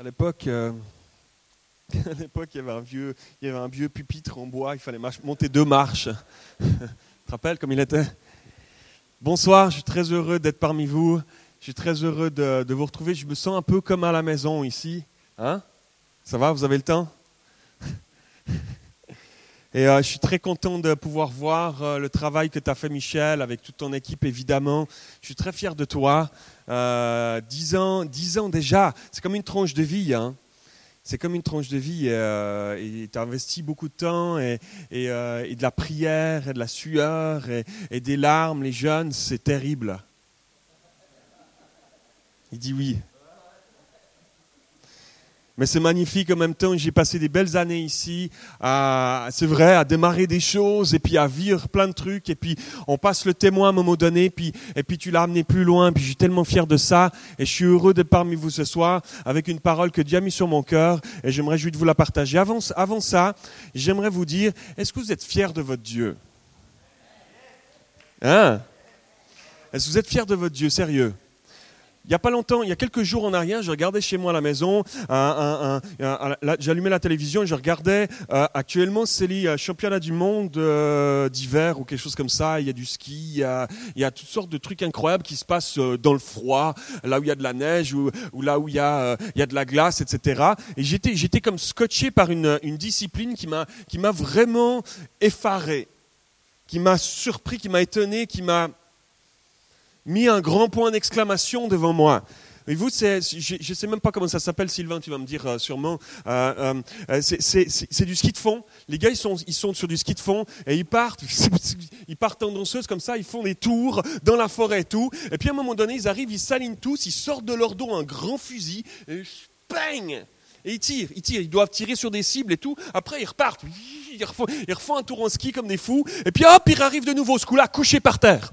À l'époque, euh, à l'époque, il y avait un vieux, il y avait un vieux pupitre en bois. Il fallait monter deux marches. tu te rappelles comme il était? Bonsoir, je suis très heureux d'être parmi vous. Je suis très heureux de, vous retrouver. Je me sens un peu comme à la maison ici. Hein? Ça va Vous avez le temps? Et euh, je suis très content de pouvoir voir euh, le travail que tu as fait, Michel, avec toute ton équipe, évidemment. Je suis très fier de toi. Euh, dix ans, dix ans déjà, c'est comme une tranche de vie. Hein. C'est comme une tranche de vie. et tu as investi beaucoup de temps et, et, de la prière et de la sueur et des larmes. Les jeunes, c'est terrible. Il dit oui. Mais c'est magnifique en même temps. J'ai passé des belles années ici, c'est vrai, à démarrer des choses et puis à vivre plein de trucs. Et puis on passe le témoin à un moment donné, puis, et puis tu l'as amené plus loin. Puis je suis tellement fier de ça. Et je suis heureux d'être parmi vous ce soir avec une parole que Dieu a mis sur mon cœur. Et j'aimerais juste vous la partager. Avant, avant ça, j'aimerais vous dire, est-ce que vous êtes fiers de votre Dieu? Hein? Est-ce que vous êtes fiers de votre Dieu? Sérieux? Il n'y a pas longtemps, il y a quelques jours en arrière, je regardais chez moi à la maison, j'allumais la télévision et je regardais euh, actuellement c'est les euh, championnats du monde euh, d'hiver ou quelque chose comme ça. Il y a du ski, il y a, toutes sortes de trucs incroyables qui se passent dans le froid, là où il y a de la neige ou, là où il y, a, de la glace, etc. Et j'étais, comme scotché par une, discipline qui m'a vraiment effaré, qui m'a surpris, qui m'a étonné, qui m'a mis un grand point d'exclamation devant moi. Et vous, je ne sais même pas comment ça s'appelle, Sylvain, tu vas me dire euh, sûrement. Euh, euh, c'est du ski de fond. Les gars, ils sont, ils sont sur du ski de fond et ils partent, ils partent en danseuse comme ça, ils font des tours dans la forêt et tout. Et puis à un moment donné, ils arrivent, ils s'alignent tous, ils sortent de leur dos un grand fusil et bang et ils tirent, ils tirent, ils doivent tirer sur des cibles et tout. Après, ils repartent, ils refont, un tour en ski comme des fous. Et puis hop, ils arrivent de nouveau, ce coup-là, couchés par terre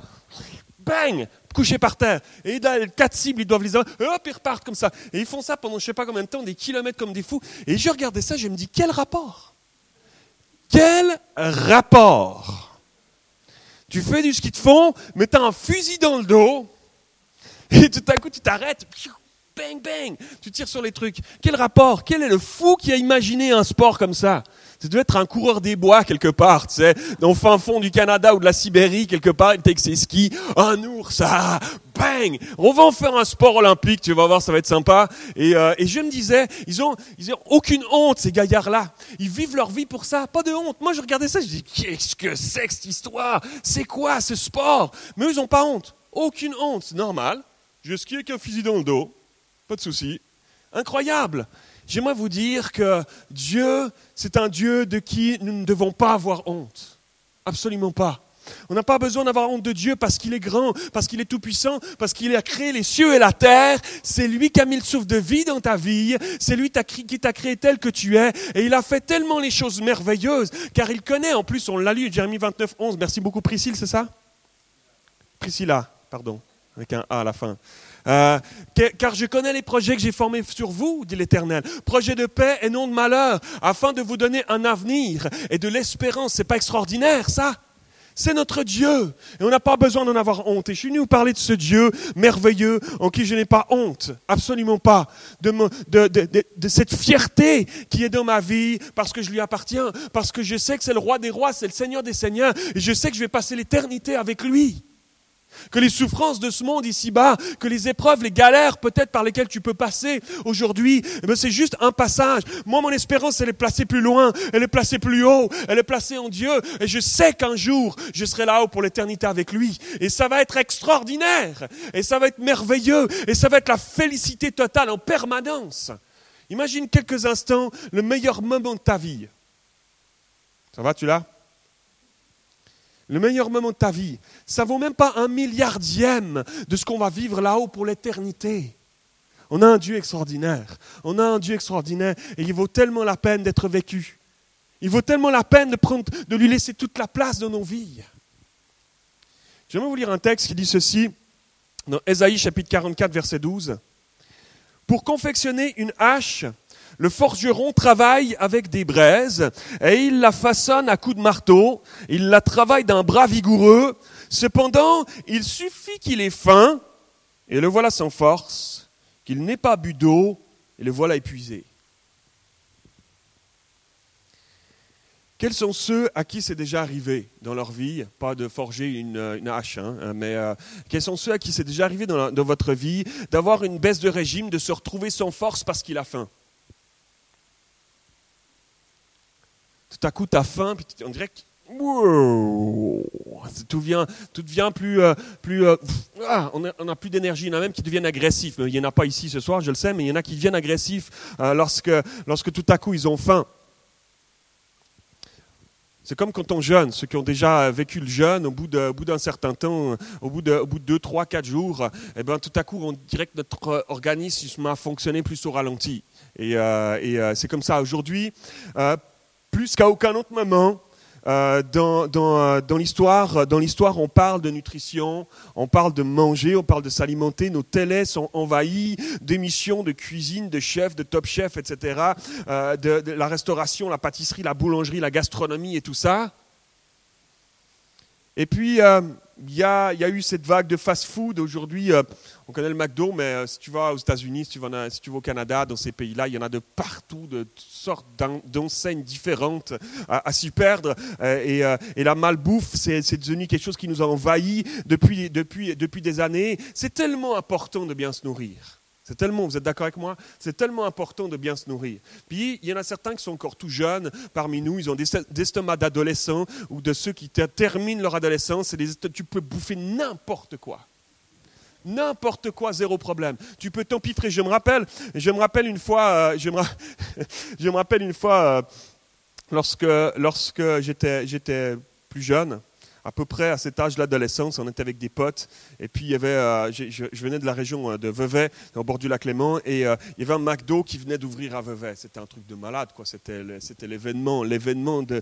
bang, couché par terre. Et là, quatre cibles, ils doivent les avoir, hop, ils repartent comme ça. Et ils font ça pendant je sais pas combien de temps, des kilomètres comme des fous. Et je regardais ça, je me dis, quel rapport? Quel rapport? Tu fais du ski de fond, mais tu as un fusil dans le dos, et tout à coup, tu t'arrêtes, bang, bang, tu tires sur les trucs. Quel rapport? Quel est le fou qui a imaginé un sport comme ça? Ça doit être un coureur des bois quelque part, tu sais, dans le fin fond du Canada ou de la Sibérie quelque part, il avec ses skis, un ours, ah, bang, on va en faire un sport olympique, tu vas voir, ça va être sympa. Et, euh, et je me disais, ils ont, ils ont aucune honte ces gaillards-là. Ils vivent leur vie pour ça, pas de honte. Moi, je regardais ça, je dis, qu'est-ce que c'est que cette histoire? C'est quoi ce sport? Mais eux, ils n'ont pas honte, aucune honte, c'est normal. Je skie avec un fusil dans le dos, pas de souci. Incroyable. J'aimerais vous dire que Dieu, c'est un Dieu de qui nous ne devons pas avoir honte. Absolument pas. On n'a pas besoin d'avoir honte de Dieu parce qu'il est grand, parce qu'il est tout-puissant, parce qu'il a créé les cieux et la terre. C'est lui qui a mis le souffle de vie dans ta vie. C'est lui qui t'a créé tel que tu es. Et il a fait tellement les choses merveilleuses, car il connaît, en plus, on l'a lu, Jérémie 29, 11. Merci beaucoup, Priscille, c'est ça? Priscilla, pardon, avec un A à la fin. Euh, car je connais les projets que j'ai formés sur vous, dit l'Éternel. Projets de paix et non de malheur, afin de vous donner un avenir et de l'espérance. C'est pas extraordinaire, ça? C'est notre Dieu. Et on n'a pas besoin d'en avoir honte. Et je suis venu vous parler de ce Dieu merveilleux en qui je n'ai pas honte. Absolument pas. De, de, cette fierté qui est dans ma vie parce que je lui appartiens. Parce que je sais que c'est le roi des rois, c'est le Seigneur des seigneurs. Et je sais que je vais passer l'éternité avec lui que les souffrances de ce monde ici-bas, que les épreuves, les galères peut-être par lesquelles tu peux passer aujourd'hui, eh c'est juste un passage. Moi, mon espérance, elle est placée plus loin, elle est placée plus haut, elle est placée en Dieu. Et je sais qu'un jour, je serai là-haut pour l'éternité avec lui. Et ça va être extraordinaire, et ça va être merveilleux, et ça va être la félicité totale en permanence. Imagine quelques instants le meilleur moment de ta vie. Ça va, tu l'as? Le meilleur moment de ta vie, ça vaut même pas un milliardième de ce qu'on va vivre là-haut pour l'éternité. On a un Dieu extraordinaire. On a un Dieu extraordinaire et il vaut tellement la peine d'être vécu. Il vaut tellement la peine de, lui laisser toute la place dans nos vies. J'aimerais vous lire un texte qui dit ceci dans Ésaïe chapitre 44 verset 12. Pour confectionner une hache, le forgeron travaille avec des braises et il la façonne à coups de marteau. Il la travaille d'un bras vigoureux. Cependant, il suffit qu'il ait faim, et le voilà sans force, qu'il n'ait pas bu d'eau et le voilà épuisé. Quels sont ceux à qui c'est déjà arrivé dans leur vie, pas de forger une, hache, hein, mais euh, quels sont ceux à qui c'est déjà arrivé dans votre vie d'avoir une baisse de régime, de se retrouver sans force parce qu'il a faim? Tout à coup, tu as faim, puis on dirait que tout devient, tout devient plus, euh, plus euh, ah, on n'a plus d'énergie. Il y en a même qui deviennent agressifs. Il n'y en a pas ici ce soir, je le sais, mais il y en a qui deviennent agressifs lorsque, lorsque tout à coup ils ont faim. C'est comme quand on jeûne, ceux qui ont déjà vécu le jeûne, au bout d'un certain temps, au bout de, au bout de 2, 3, 4 jours, eh ben, tout à coup, on dirait que notre organisme a fonctionné plus au ralenti. Et, euh, euh, c'est comme ça aujourd'hui, euh, plus qu'à aucun autre moment, euh, dans, euh, dans, l'histoire, dans l'histoire, on parle de nutrition, on parle de manger, on parle de s'alimenter. Nos télés sont envahis d'émissions de cuisine, de chefs, de top chefs, etc. Euh, de, la restauration, la pâtisserie, la boulangerie, la gastronomie et tout ça. Et puis, il y, a, eu cette vague de fast-food. Aujourd'hui, euh, on connaît le McDo, mais euh, si tu vas aux États-Unis, si, tu vas, au Canada, dans ces pays-là, il y en a de partout, de toutes sortes d'enseignes différentes à, s'y perdre. Euh, et, la malbouffe, c'est devenu quelque chose qui nous a envahis depuis des années. C'est tellement important de bien se nourrir. C'est tellement, vous êtes d'accord avec moi? C'est tellement important de bien se nourrir. Puis, il y en a certains qui sont encore tout jeunes parmi nous, ils ont des, estomacs d'adolescents ou de ceux qui terminent leur adolescence, et tu peux bouffer n'importe quoi. N'importe quoi, zéro problème. Tu peux t'empiffrer. Je me rappelle, je me rappelle une fois, euh, je, me, je, me, rappelle une fois euh, lorsque, lorsque j'étais plus jeune, à peu près à cet âge l'adolescence, on était avec des potes, et puis il y avait, euh, je, venais de la région euh, de Vevey, au bord du lac Léman, et euh, il y avait un McDo qui venait d'ouvrir à Vevey. C'était un truc de malade, quoi. C'était, l'événement, l'événement de,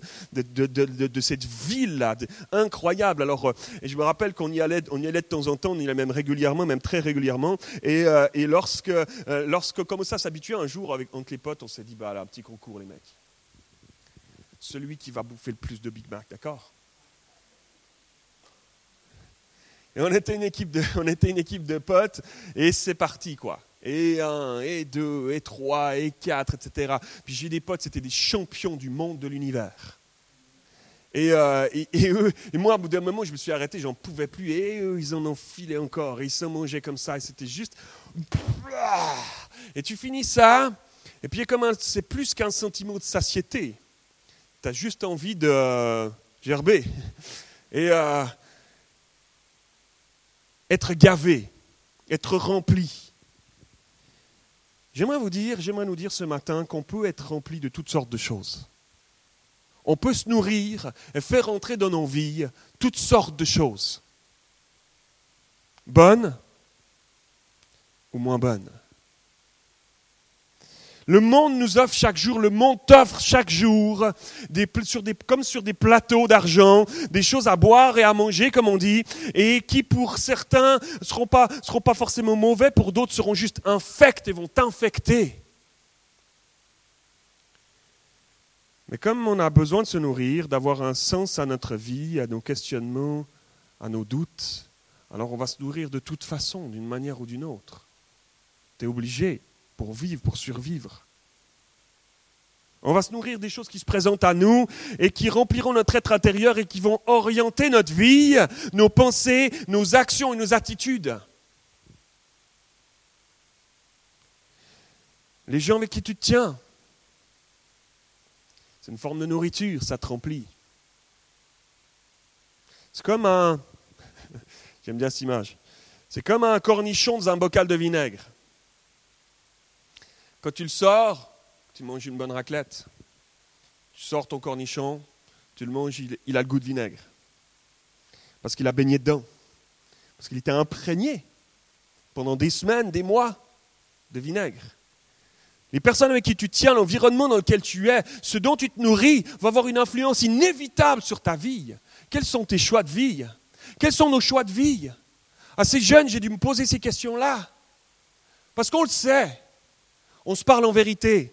cette ville-là, incroyable. Alors, et je me rappelle qu'on y allait, de temps en temps, on y allait même régulièrement, même très régulièrement, et, lorsque, comme ça s'habituait un jour avec, entre les potes, on s'est dit, bah là, un petit concours, les mecs. Celui qui va bouffer le plus de Big Mac, d'accord? Et on était une équipe de, on était une équipe de potes, et c'est parti, quoi. Et un, et deux, et trois, et quatre, etc. Puis j'ai des potes, c'était des champions du monde de l'univers. Et, euh, et, eux, et moi, au bout d'un moment, je me suis arrêté, j'en pouvais plus. Et eux, ils en ont filé encore. Et ils s'en mangeaient comme ça. Et c'était juste. Et tu finis ça. Et puis, c'est plus qu'un sentiment de satiété. Tu as juste envie de gerber. Et, euh, être gavé, être rempli. J'aimerais vous dire, j'aimerais nous dire ce matin qu'on peut être rempli de toutes sortes de choses. On peut se nourrir et faire entrer dans nos vies toutes sortes de choses. Bonnes ou moins bonnes? Le monde nous offre chaque jour, le monde t'offre chaque jour, comme sur des plateaux d'argent, des choses à boire et à manger, comme on dit, et qui pour certains ne seront pas, seront pas forcément mauvais, pour d'autres seront juste infects et vont t'infecter. Mais comme on a besoin de se nourrir, d'avoir un sens à notre vie, à nos questionnements, à nos doutes, alors on va se nourrir de toute façon, d'une manière ou d'une autre. Tu es obligé pour vivre, pour survivre. On va se nourrir des choses qui se présentent à nous et qui rempliront notre être intérieur et qui vont orienter notre vie, nos pensées, nos actions et nos attitudes. Les gens avec qui tu te tiens, c'est une forme de nourriture, ça te remplit. C'est comme un... J'aime bien cette image. C'est comme un cornichon dans un bocal de vinaigre. Quand tu le sors, tu manges une bonne raclette. Tu sors ton cornichon, tu le manges, il, a le goût de vinaigre. Parce qu'il a baigné dedans. Parce qu'il était imprégné pendant des semaines, des mois de vinaigre. Les personnes avec qui tu tiens, l'environnement dans lequel tu es, ce dont tu te nourris, va avoir une influence inévitable sur ta vie. Quels sont tes choix de vie? Quels sont nos choix de vie? Assez jeune, j'ai dû me poser ces questions-là. Parce qu'on le sait. On se parle en vérité.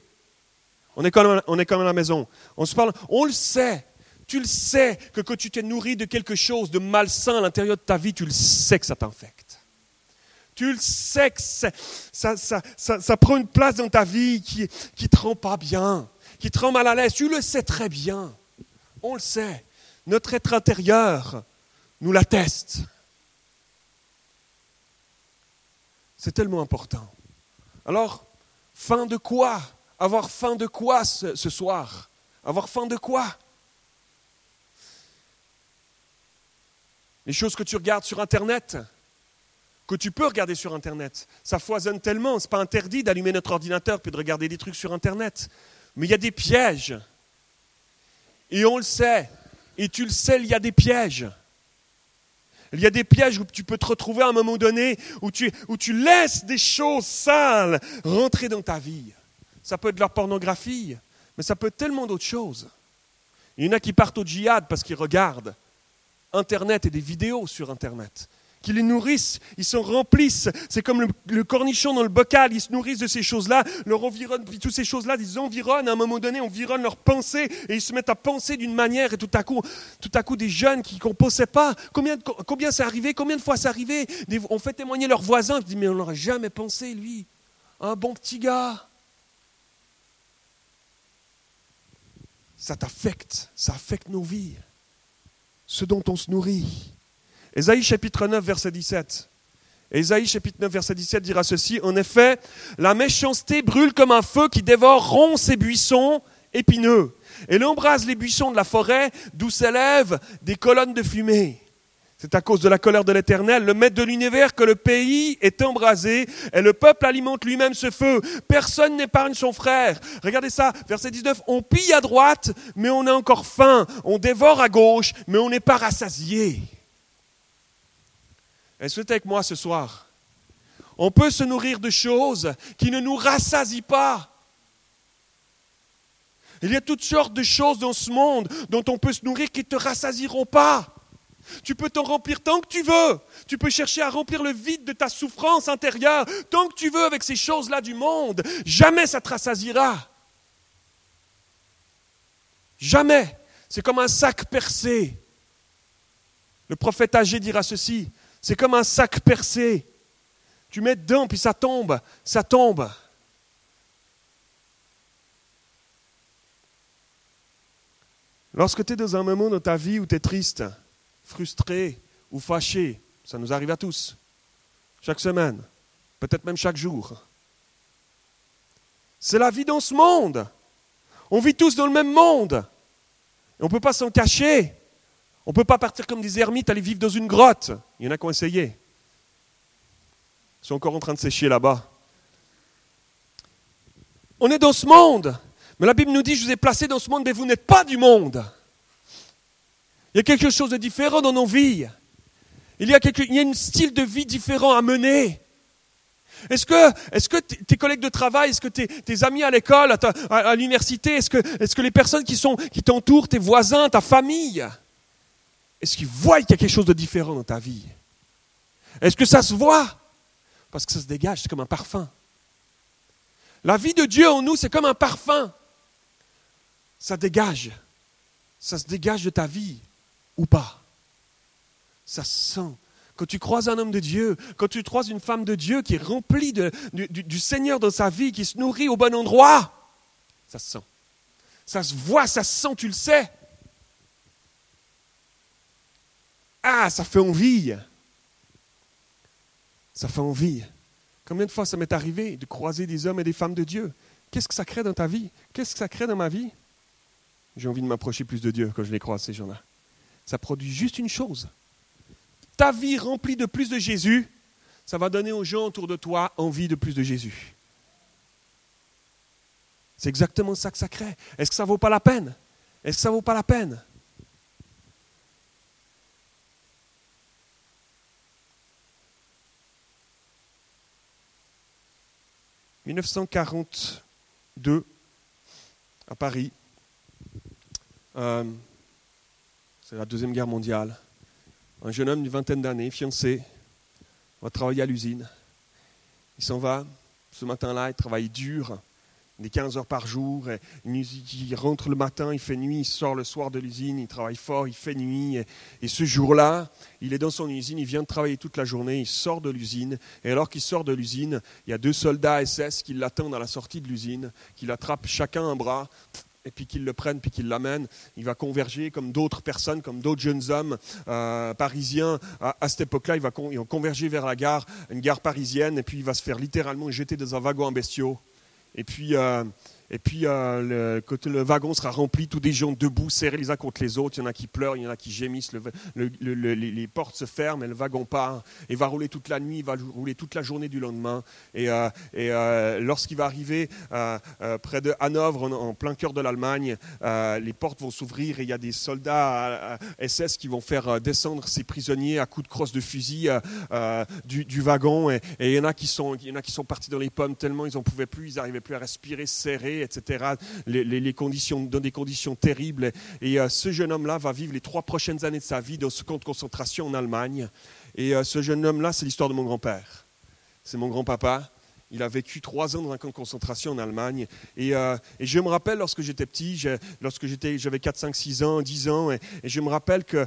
On est comme, on est à la maison. On se parle, on le sait. Tu le sais que quand tu t'es nourri de quelque chose de malsain à l'intérieur de ta vie, tu le sais que ça t'infecte. Tu le sais que ça, ça, prend une place dans ta vie qui ne te rend pas bien, qui te rend mal à l'aise. Tu le sais très bien. On le sait. Notre être intérieur nous l'atteste. C'est tellement important. Alors, fin de quoi? Avoir faim de quoi ce, soir? Avoir faim de quoi? Les choses que tu regardes sur Internet, que tu peux regarder sur Internet, ça foisonne tellement, ce n'est pas interdit d'allumer notre ordinateur puis de regarder des trucs sur Internet. Mais il y a des pièges. Et on le sait. Et tu le sais, il y a des pièges. Il y a des pièges où tu peux te retrouver à un moment donné où tu, laisses des choses sales rentrer dans ta vie. Ça peut être de la pornographie, mais ça peut être tellement d'autres choses. Il y en a qui partent au djihad parce qu'ils regardent Internet et des vidéos sur Internet qui les nourrissent, ils se remplissent. C'est comme le, cornichon dans le bocal, ils se nourrissent de ces choses-là, leur environnent, puis toutes ces choses-là, ils environnent, à un moment donné, environnent leurs pensées, et ils se mettent à penser d'une manière, et tout à coup, tout à coup des jeunes qui ne pensaient pas, combien, combien c'est arrivé, combien de fois c'est arrivé, on fait témoigner leurs voisins, ils disent, mais on n'aurait jamais pensé, lui, un bon petit gars. Ça t'affecte, ça affecte nos vies, ce dont on se nourrit. Ésaïe chapitre 9, verset 17. Ésaïe chapitre 9, verset 17 dira ceci, En effet, la méchanceté brûle comme un feu qui dévore rond ses buissons épineux. Elle embrase les buissons de la forêt d'où s'élèvent des colonnes de fumée. C'est à cause de la colère de l'Éternel, le maître de l'univers, que le pays est embrasé et le peuple alimente lui-même ce feu. Personne n'épargne son frère. Regardez ça, verset 19. On pille à droite, mais on a encore faim. On dévore à gauche, mais on n'est pas rassasié. Est-ce que avec moi ce soir On peut se nourrir de choses qui ne nous rassasient pas. Il y a toutes sortes de choses dans ce monde dont on peut se nourrir qui ne te rassasieront pas. Tu peux t'en remplir tant que tu veux. Tu peux chercher à remplir le vide de ta souffrance intérieure tant que tu veux avec ces choses-là du monde. Jamais ça te rassasiera. Jamais. C'est comme un sac percé. Le prophète âgé dira ceci c'est comme un sac percé. Tu mets dedans, puis ça tombe, ça tombe. Lorsque tu es dans un moment dans ta vie où tu es triste, frustré ou fâché, ça nous arrive à tous, chaque semaine, peut-être même chaque jour. C'est la vie dans ce monde. On vit tous dans le même monde. On ne peut pas s'en cacher. On ne peut pas partir comme des ermites, aller vivre dans une grotte. Il y en a qui ont essayé. Ils sont encore en train de sécher là-bas. On est dans ce monde. Mais la Bible nous dit, je vous ai placé dans ce monde, mais vous n'êtes pas du monde. Il y a quelque chose de différent dans nos vies. Il y a, un style de vie différent à mener. Est-ce que, tes collègues de travail, est-ce que tes, amis à l'école, à, l'université, est-ce que, les personnes qui t'entourent, tes voisins, ta famille, est-ce qu'ils voient qu'il y a quelque chose de différent dans ta vie? Est-ce que ça se voit? Parce que ça se dégage, c'est comme un parfum. La vie de Dieu en nous, c'est comme un parfum. Ça dégage. Ça se dégage de ta vie ou pas. Ça se sent. Quand tu croises un homme de Dieu, quand tu croises une femme de Dieu qui est remplie du, du Seigneur dans sa vie, qui se nourrit au bon endroit, ça se sent. Ça se voit, ça se sent, tu le sais. Ah, ça fait envie. Ça fait envie. Combien de fois ça m'est arrivé de croiser des hommes et des femmes de Dieu? Qu'est-ce que ça crée dans ta vie? Qu'est-ce que ça crée dans ma vie? J'ai envie de m'approcher plus de Dieu quand je les croise, ces gens-là. Ça produit juste une chose. Ta vie remplie de plus de Jésus, ça va donner aux gens autour de toi envie de plus de Jésus. C'est exactement ça que ça crée. Est-ce que ça vaut pas la peine? Est-ce que ça vaut pas la peine? 1942, à Paris, euh, c'est la Deuxième Guerre mondiale, un jeune homme d'une vingtaine d'années, fiancé, va travailler à l'usine. Il s'en va, ce matin-là, il travaille dur, des 15 heures par jour. il rentre le matin, il fait nuit, il sort le soir de l'usine, il travaille fort, il fait nuit. Et, ce jour-là, il est dans son usine, il vient de travailler toute la journée, il sort de l'usine. Et alors qu'il sort de l'usine, il y a deux soldats SS qui l'attendent à la sortie de l'usine, qui l'attrapent chacun un bras et puis qu'ils le prennent, puis qu'ils l'amènent. Il va converger comme d'autres personnes, comme d'autres jeunes hommes euh, parisiens. À, cette époque-là, ils, vont converger vers la gare, une gare parisienne, et puis il va se faire littéralement jeter dans un wagon en bestiaux. Et puis, euh, et puis, euh, le, quand le wagon sera rempli, tous des gens debout, serrés les uns contre les autres. Il y en a qui pleurent, il y en a qui gémissent. les portes se ferment et le wagon part. Et va rouler toute la nuit, il va rouler toute la journée du lendemain. Et, euh, euh, lorsqu'il va arriver près de Hanovre, en, plein cœur de l'Allemagne, les portes vont s'ouvrir et il y a des soldats SS qui vont faire descendre ces prisonniers à coups de crosse de fusil du, wagon. Et, il, y en a qui sont, il y en a qui sont partis dans les pommes tellement ils n'en pouvaient plus, ils n'arrivaient plus à respirer serrés etc., dans des conditions terribles. Et euh, ce jeune homme-là va vivre les trois prochaines années de sa vie dans ce camp de concentration en Allemagne. Et euh, ce jeune homme-là, c'est l'histoire de mon grand-père. C'est mon grand-papa. Il a vécu trois ans dans un camp de concentration en Allemagne. Et, euh, je me rappelle lorsque j'étais petit, lorsque j'avais 4, 5, 6 ans, 10 ans, et, je me rappelle que,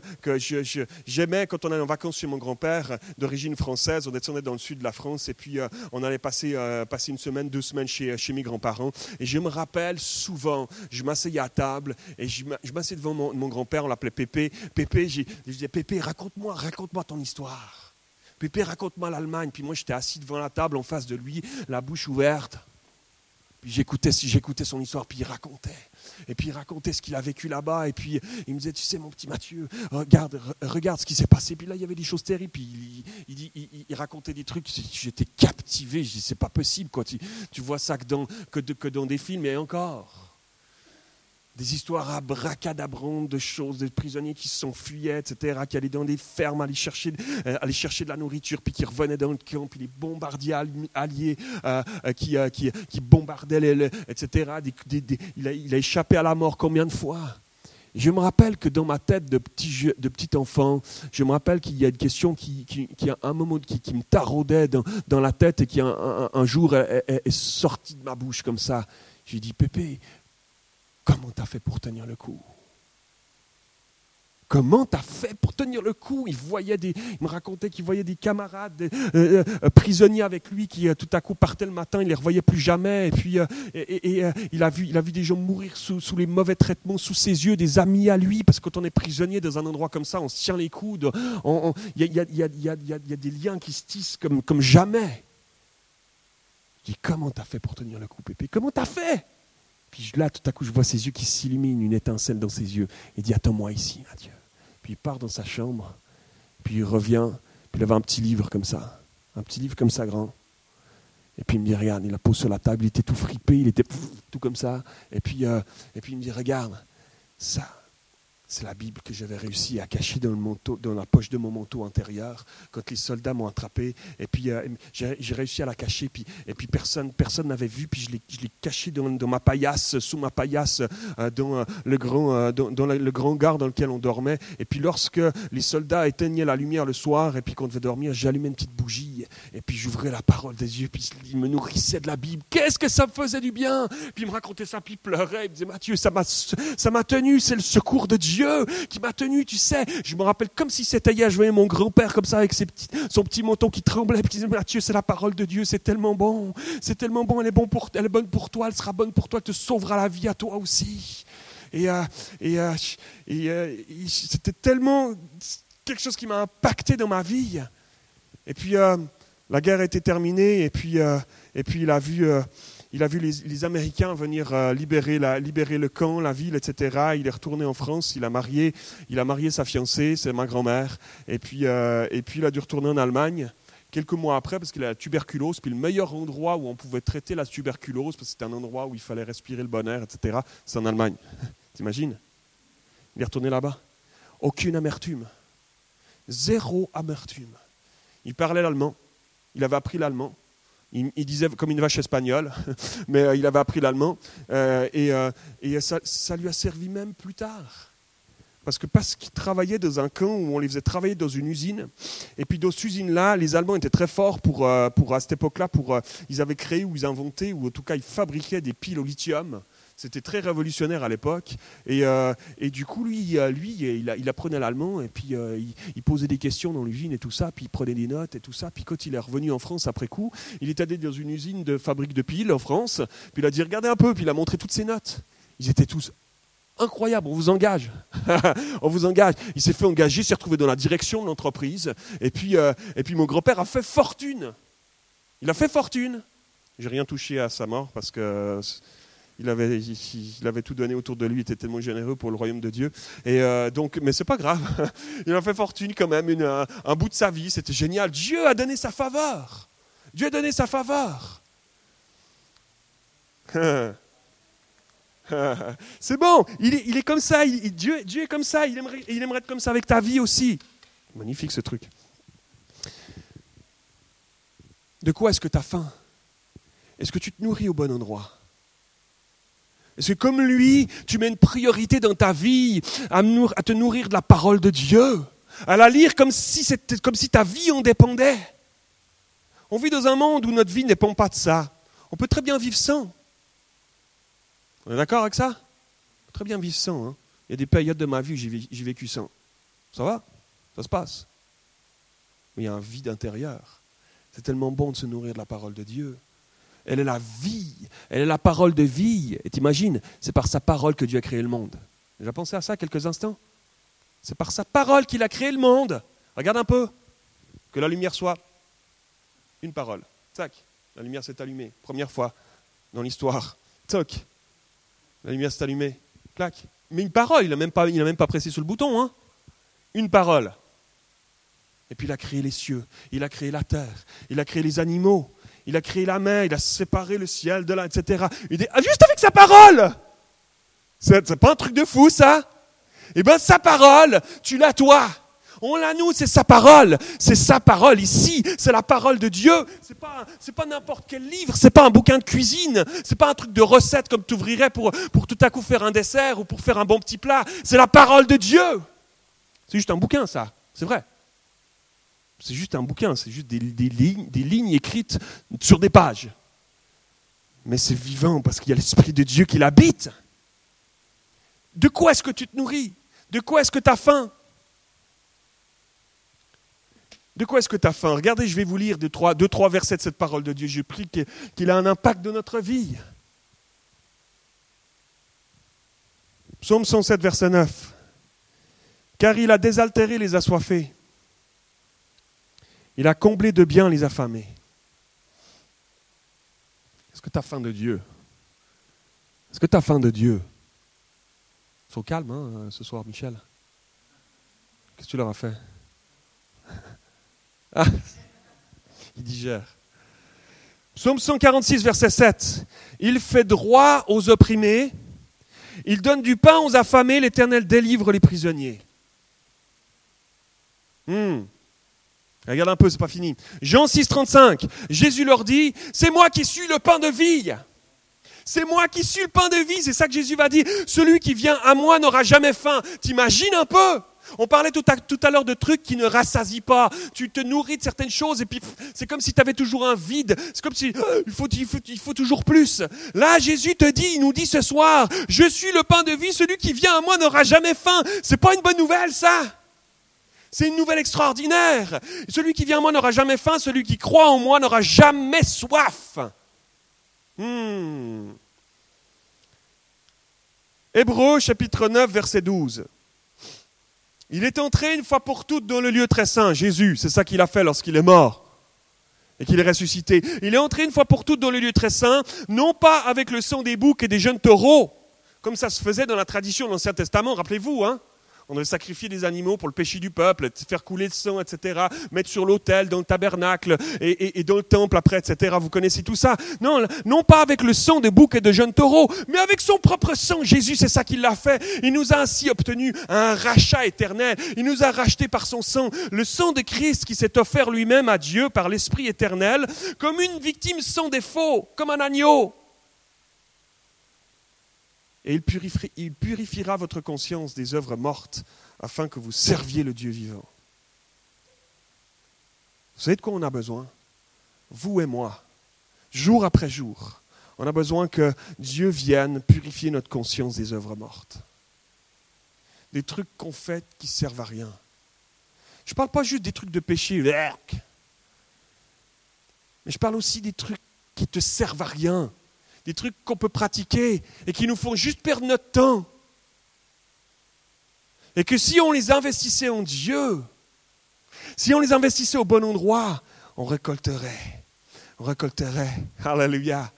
j'aimais quand on allait en vacances chez mon grand-père d'origine française, on descendait dans le sud de la France, et puis euh, on allait passer, euh, passer une semaine, deux semaines chez, chez mes grands-parents. Et je me rappelle souvent, je m'asseyais à table, et je m'asseyais devant mon, mon grand-père, on l'appelait Pépé. Pépé, je disais, Pépé, raconte-moi, raconte-moi ton histoire. Pépé, raconte-moi l'Allemagne. Puis moi, j'étais assis devant la table en face de lui, la bouche ouverte. Puis j'écoutais, j'écoutais son histoire, puis il racontait. Et puis il racontait ce qu'il a vécu là-bas. Et puis il me disait, tu sais, mon petit Mathieu, regarde, regarde ce qui s'est passé. Puis là, il y avait des choses terribles. Puis il, racontait des trucs. J'étais captivé. Je dis, c'est pas possible. Quoi. Tu, tu vois ça que dans, que, que dans des films, et encore des histoires abracadabrantes de choses, des prisonniers qui s'enfuyaient, etc., qui allaient dans des fermes aller chercher, euh, aller chercher de la nourriture, puis qui revenaient dans le camp, puis les bombardiers alliés euh, euh, qui, qui, qui, bombardaient, les, etc. il, a, il, a, échappé à la mort combien de fois? Je me rappelle que dans ma tête de petit, de enfant, je me rappelle qu'il y a une question qui, qui, qui a un moment qui, qui me taraudait dans, dans, la tête et qui un, jour est, est sortie de ma bouche comme ça. J'ai dit, Pépé, Comment t'as fait pour tenir le coup? Comment t'as fait pour tenir le coup? Il, voyait des, il me racontait qu'il voyait des camarades euh, euh, prisonniers avec lui qui euh, tout à coup partaient le matin, il les revoyait plus jamais. Et puis il, a vu, il a vu des gens mourir sous, les mauvais traitements sous ses yeux, des amis à lui, parce que quand on est prisonnier dans un endroit comme ça, on se tient les coudes. Il y, a, des liens qui se tissent comme, comme jamais. Je dis, comment t'as fait pour tenir le coup, Pépé? Comment t'as fait? Puis là, tout à coup, je vois ses yeux qui s'illuminent, une étincelle dans ses yeux. Il dit Attends-moi ici, adieu. Puis il part dans sa chambre, puis il revient, puis il avait un petit livre comme ça, un petit livre comme ça grand. Et puis il me dit Regarde, il la pose sur la table, il était tout fripé, il était tout comme ça. Et puis, euh, et puis il me dit Regarde, ça, c'est la Bible que j'avais réussi à cacher dans, le manteau, dans la poche de mon manteau intérieur quand les soldats m'ont attrapé. Et puis euh, j'ai réussi à la cacher. Puis, et puis personne personne n'avait vu. Puis je l'ai caché dans, ma paillasse, sous ma paillasse, euh, dans, euh, le grand, dans, le, grand gare dans lequel on dormait. Et puis lorsque les soldats éteignaient la lumière le soir et puis qu'on devait dormir, j'allumais une petite bougie. Et puis j'ouvrais la parole des yeux. Puis il me nourrissait de la Bible. Qu'est-ce que ça me faisait du bien? Puis il me racontait ça. Puis il pleurait. Il me disait Mathieu, ça m'a tenu. C'est le secours de Dieu. Qui m'a tenu, tu sais. Je me rappelle comme si c'était hier, je voyais mon grand-père comme ça avec ses petits, son petit menton qui tremblait, puis disait, Mathieu, c'est la parole de Dieu, c'est tellement bon, c'est tellement bon, elle est, bonne pour toi, elle sera bonne pour toi, elle te sauvera la vie à toi aussi. Et, euh, euh, euh, c'était tellement quelque chose qui m'a impacté dans ma vie. Et puis la guerre était terminée, et puis il a vu il a vu les, Américains venir euh, libérer, le camp, la ville, etc. Il est retourné en France, il a marié, il a marié sa fiancée, c'est ma grand-mère, et puis, euh, et puis il a dû retourner en Allemagne quelques mois après parce qu'il a la tuberculose. Puis le meilleur endroit où on pouvait traiter la tuberculose, parce que c'était un endroit où il fallait respirer le bon air, etc., c'est en Allemagne. T'imagines? Il est retourné là-bas. Aucune amertume. Zéro amertume. Il parlait l'allemand. Il avait appris l'allemand. Il, disait comme une vache espagnole, mais euh, il avait appris l'allemand. Euh, et, euh, ça, lui a servi même plus tard. parce que parce qu'ils travaillaient dans un camp où on les faisait travailler dans une usine, et puis dans cette usine-là, les Allemands étaient très forts pour, pour à cette époque-là, pour ils avaient créé ou ils inventaient ou en tout cas ils fabriquaient des piles au lithium. C'était très révolutionnaire à l'époque. Et, euh, et, du coup, lui, lui il, il apprenait l'allemand et puis il, posait des questions dans l'usine et tout ça, puis il prenait des notes et tout ça. Puis quand il est revenu en France après coup, il est allé dans une usine de fabrique de piles en France, puis il a dit regardez un peu, puis il a montré toutes ses notes. Ils étaient tous incroyable, on vous engage. on vous engage. Il s'est fait engager, s'est retrouvé dans la direction de l'entreprise. Et puis, euh, et puis mon grand-père a fait fortune. Il a fait fortune. J'ai rien touché à sa mort parce que il avait, tout donné autour de lui, il était tellement généreux pour le royaume de Dieu. Et euh, donc, mais c'est pas grave. il a fait fortune quand même, un, bout de sa vie. C'était génial. Dieu a donné sa faveur. Dieu a donné sa faveur. c'est bon, il est, comme ça, Dieu, Dieu, est comme ça, il aimerait, il aimerait être comme ça avec ta vie aussi. Magnifique ce truc. De quoi est-ce que tu as faim? Est-ce que tu te nourris au bon endroit? Est-ce que comme lui, tu mets une priorité dans ta vie à, te nourrir de la parole de Dieu À la lire comme si, comme si ta vie en dépendait On vit dans un monde où notre vie ne dépend pas de ça. On peut très bien vivre sans. On est d'accord avec ça? Très bien vivre sans. Hein. Il y a des périodes de ma vie où j'ai vécu sans. Ça va? Ça se passe. Mais il y a un vide intérieur. C'est tellement bon de se nourrir de la parole de Dieu. Elle est la vie. Elle est la parole de vie. Et t'imagines, c'est par sa parole que Dieu a créé le monde. J'ai pensé à ça quelques instants? C'est par sa parole qu'il a créé le monde. Regarde un peu. Que la lumière soit une parole. Tac. La lumière s'est allumée. Première fois dans l'histoire. Toc. La lumière s'est allumée. Clac. Mais une parole, il n'a même, pas, même pressé sur le bouton. Hein. Une parole. Et puis il a créé les cieux, il a créé la terre, il a créé les animaux, il a créé la main, il a séparé le ciel de là, etc. Il dit, ah, juste avec sa parole C'est pas un truc de fou, ça? Eh bien, sa parole, tu l'as toi. On l'a nous, c'est sa parole. C'est sa parole ici. C'est la parole de Dieu. C'est pas, pas n'importe quel livre. C'est pas un bouquin de cuisine. C'est pas un truc de recette comme tu ouvrirais pour, pour tout à coup faire un dessert ou pour faire un bon petit plat. C'est la parole de Dieu. C'est juste un bouquin, ça. C'est vrai. C'est juste un bouquin. C'est juste des, des, lignes, écrites sur des pages. Mais c'est vivant parce qu'il y a l'Esprit de Dieu qui l'habite. De quoi est-ce que tu te nourris? De quoi est-ce que tu as faim? De quoi est-ce que tu as faim? Regardez, je vais vous lire deux, trois, deux, trois versets de cette parole de Dieu. Je prie qu'il a un impact dans notre vie. Psaume 107, verset 9. Car il a désaltéré les assoiffés. Il a comblé de bien les affamés. Est-ce que tu as faim de Dieu? Est-ce que tu as faim de Dieu? Ils sont calmes hein, ce soir, Michel. Qu'est-ce que tu leur as fait? Ah, il digère. Psaume 146, verset 7. Il fait droit aux opprimés. Il donne du pain aux affamés. L'Éternel délivre les prisonniers. Hmm. Regarde un peu, c'est pas fini. Jean 6, 35. Jésus leur dit C'est moi qui suis le pain de vie. C'est moi qui suis le pain de vie. C'est ça que Jésus va dire. Celui qui vient à moi n'aura jamais faim. T'imagines un peu? On parlait tout à, l'heure de trucs qui ne rassasient pas. Tu te nourris de certaines choses et puis c'est comme si tu avais toujours un vide. C'est comme si oh, il, faut, il, faut, toujours plus. Là, Jésus te dit, il nous dit ce soir, je suis le pain de vie, celui qui vient à moi n'aura jamais faim. C'est pas une bonne nouvelle, ça? C'est une nouvelle extraordinaire. Celui qui vient à moi n'aura jamais faim, celui qui croit en moi n'aura jamais soif. Hmm. Hébreu chapitre 9 verset 12. Il est entré une fois pour toutes dans le lieu très saint, Jésus, c'est ça qu'il a fait lorsqu'il est mort et qu'il est ressuscité. Il est entré une fois pour toutes dans le lieu très saint, non pas avec le sang des boucs et des jeunes taureaux, comme ça se faisait dans la tradition de l'Ancien Testament, rappelez-vous, hein on devait sacrifier des animaux pour le péché du peuple, faire couler le sang, etc., mettre sur l'autel, dans le tabernacle et, dans le temple après, etc. Vous connaissez tout ça? Non, non pas avec le sang de boucs et de jeunes taureaux, mais avec son propre sang. Jésus, c'est ça qu'il l'a fait. Il nous a ainsi obtenu un rachat éternel. Il nous a racheté par son sang. Le sang de Christ qui s'est offert lui-même à Dieu par l'Esprit éternel, comme une victime sans défaut, comme un agneau. Et il purifiera, votre conscience des œuvres mortes afin que vous serviez le Dieu vivant. Vous savez de quoi on a besoin? Vous et moi, jour après jour, on a besoin que Dieu vienne purifier notre conscience des œuvres mortes. Des trucs qu'on fait qui servent à rien. Je ne parle pas juste des trucs de péché, mais je parle aussi des trucs qui te servent à rien, des trucs qu'on peut pratiquer et qui nous font juste perdre notre temps. Et que si on les investissait en Dieu, si on les investissait au bon endroit, on récolterait. On récolterait. Alléluia.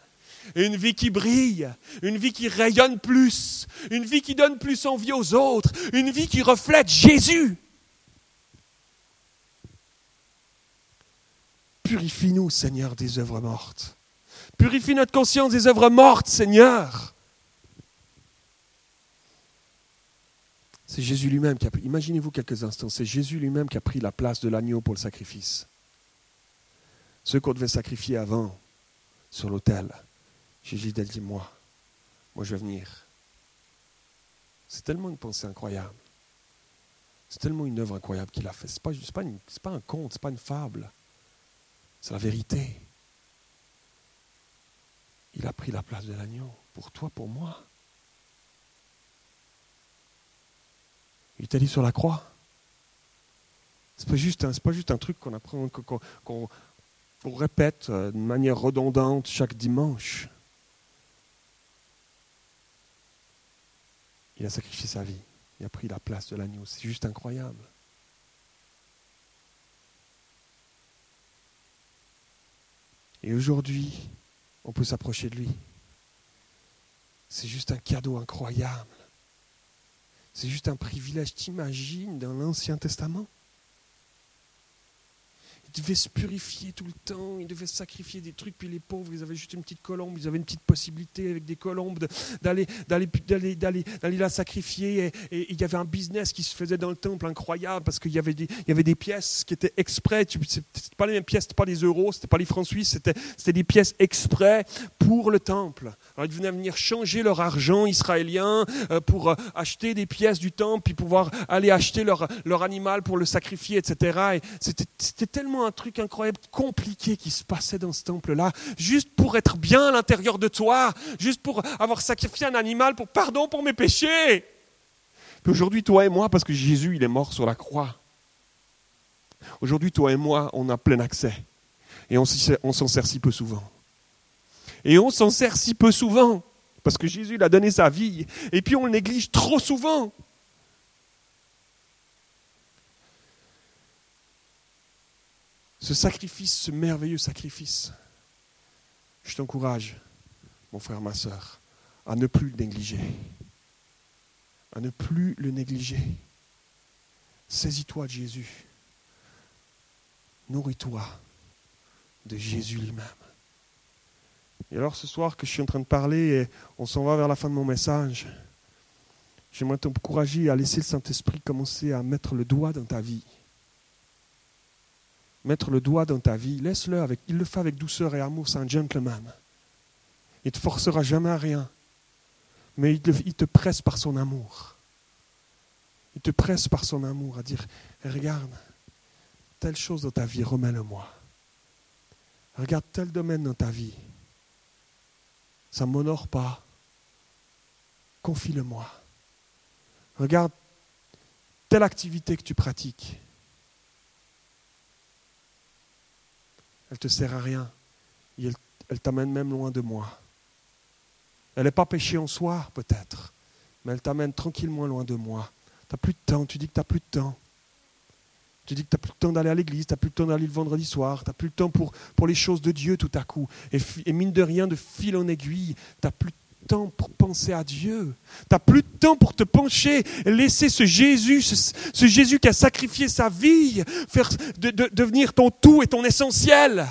Une vie qui brille, une vie qui rayonne plus, une vie qui donne plus envie aux autres, une vie qui reflète Jésus. Purifie-nous, Seigneur, des œuvres mortes. Purifie notre conscience des œuvres mortes, Seigneur. C'est Jésus lui-même qui a pris, imaginez-vous quelques instants, c'est Jésus lui-même qui a pris la place de l'agneau pour le sacrifice. Ceux qu'on devait sacrifier avant sur l'autel. Jésus a dit, moi, moi je vais venir. C'est tellement une pensée incroyable. C'est tellement une œuvre incroyable qu'il a fait. Ce n'est pas, pas, pas, un conte, ce n'est pas une fable. C'est la vérité. Il a pris la place de l'agneau pour toi, pour moi. Il t'a dit sur la croix. Ce n'est pas, juste un, pas juste un truc qu'on apprend, qu'on répète euh, de manière redondante chaque dimanche. Il a sacrifié sa vie. Il a pris la place de l'agneau. C'est juste incroyable. Et aujourd'hui, on peut s'approcher de lui. C'est juste un cadeau incroyable. C'est juste un privilège. T'imagines dans l'Ancien Testament? Devait se purifier tout le temps, il devait sacrifier des trucs, puis les pauvres, ils avaient juste une petite colombe, ils avaient une petite possibilité avec des colombes d'aller la sacrifier et, il y avait un business qui se faisait dans le temple incroyable parce qu'il y avait des y avait des pièces qui étaient exprès, c'était pas les mêmes pièces, c'était pas des euros, c'était pas les francs suisses, c'était c'était des pièces exprès pour le temple. Alors ils venaient venir changer leur argent israélien euh, pour euh, acheter des pièces du temple puis pouvoir aller acheter leur leur animal pour le sacrifier, etc. Et c'était tellement un truc incroyable, compliqué qui se passait dans ce temple-là, juste pour être bien à l'intérieur de toi, juste pour avoir sacrifié un animal pour pardon pour mes péchés. Puis aujourd'hui, toi et moi, parce que Jésus, il est mort sur la croix. Aujourd'hui, toi et moi, on a plein accès. Et on s'en sert si peu souvent. Et on s'en sert si peu souvent. Parce que Jésus, il a donné sa vie. Et puis on le néglige trop souvent. Ce sacrifice, ce merveilleux sacrifice, je t'encourage, mon frère, ma soeur, à ne plus le négliger. À ne plus le négliger. Saisis-toi de Jésus. Nourris-toi de Jésus lui-même. Et alors ce soir que je suis en train de parler et on s'en va vers la fin de mon message, j'aimerais t'encourager à laisser le Saint-Esprit commencer à mettre le doigt dans ta vie mettre le doigt dans ta vie, laisse-le avec. Il le fait avec douceur et amour, c'est un gentleman. Il ne te forcera jamais à rien. Mais il te, il te, presse par son amour. Il te presse par son amour à dire Regarde, telle chose dans ta vie, remets-le-moi. Regarde tel domaine dans ta vie. Ça ne m'honore pas. Confie-le-moi. Regarde telle activité que tu pratiques. Elle te sert à rien. elle, t'amène même loin de moi. Elle n'est pas péchée en soi, peut-être, mais elle t'amène tranquillement loin de moi. Tu n'as plus de temps, tu dis que tu n'as plus de temps. Tu dis que tu n'as plus le temps d'aller à l'église, tu n'as plus le temps d'aller le vendredi soir, tu n'as plus le temps pour, les choses de Dieu tout à coup. Et, mine de rien, de fil en aiguille, tu n'as plus temps pour penser à Dieu. Tu n'as plus de temps pour te pencher laisser ce Jésus, ce, Jésus qui a sacrifié sa vie, faire de, devenir ton tout et ton essentiel.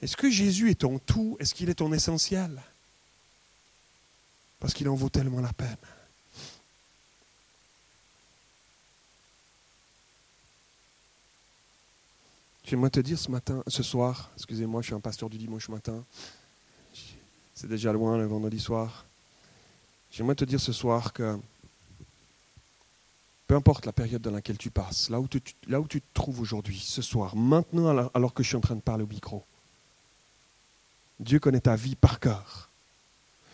Est-ce que Jésus est ton tout? Est-ce qu'il est ton essentiel? Parce qu'il en vaut tellement la peine. J'aimerais te dire ce matin, ce soir, excusez-moi, je suis un pasteur du dimanche matin, C'est déjà loin le vendredi soir. J'aimerais te dire ce soir que peu importe la période dans laquelle tu passes, là où tu, là où tu te trouves aujourd'hui, ce soir, maintenant alors que je suis en train de parler au micro, Dieu connaît ta vie par cœur.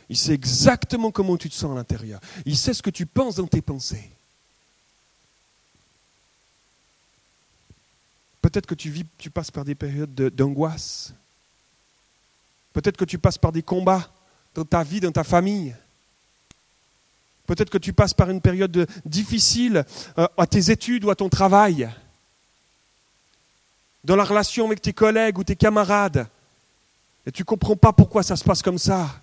Il sait exactement comment tu te sens à l'intérieur. Il sait ce que tu penses dans tes pensées. Peut-être que tu vis, tu passes par des périodes d'angoisse. Peut-être que tu passes par des combats dans ta vie, dans ta famille. Peut-être que tu passes par une période difficile euh, à tes études ou à ton travail, dans la relation avec tes collègues ou tes camarades. Et tu ne comprends pas pourquoi ça se passe comme ça.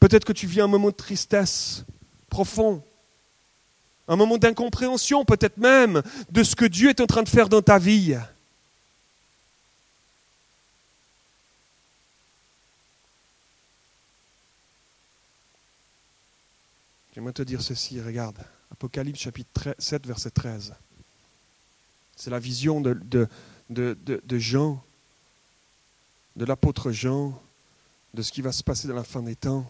Peut-être que tu vis un moment de tristesse profond un moment d'incompréhension peut-être même de ce que Dieu est en train de faire dans ta vie. J'aimerais te dire ceci, regarde, Apocalypse chapitre 7, verset 13. C'est la vision de, Jean, de l'apôtre Jean, de ce qui va se passer dans la fin des temps,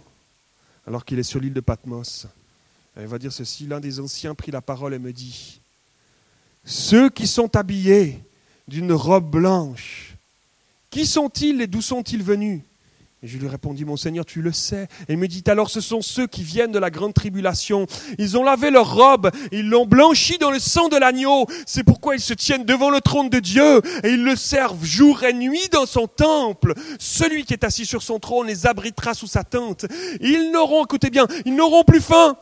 alors qu'il est sur l'île de Patmos. Elle va dire ceci, l'un des anciens prit la parole et me dit, ceux qui sont habillés d'une robe blanche, qui sont-ils et d'où sont-ils venus? Et je lui répondis, mon Seigneur, tu le sais. Et il me dit, alors ce sont ceux qui viennent de la grande tribulation. Ils ont lavé leur robe, ils l'ont blanchi dans le sang de l'agneau. C'est pourquoi ils se tiennent devant le trône de Dieu et ils le servent jour et nuit dans son temple. Celui qui est assis sur son trône les abritera sous sa tente. Ils n'auront, écoutez bien, ils n'auront plus faim.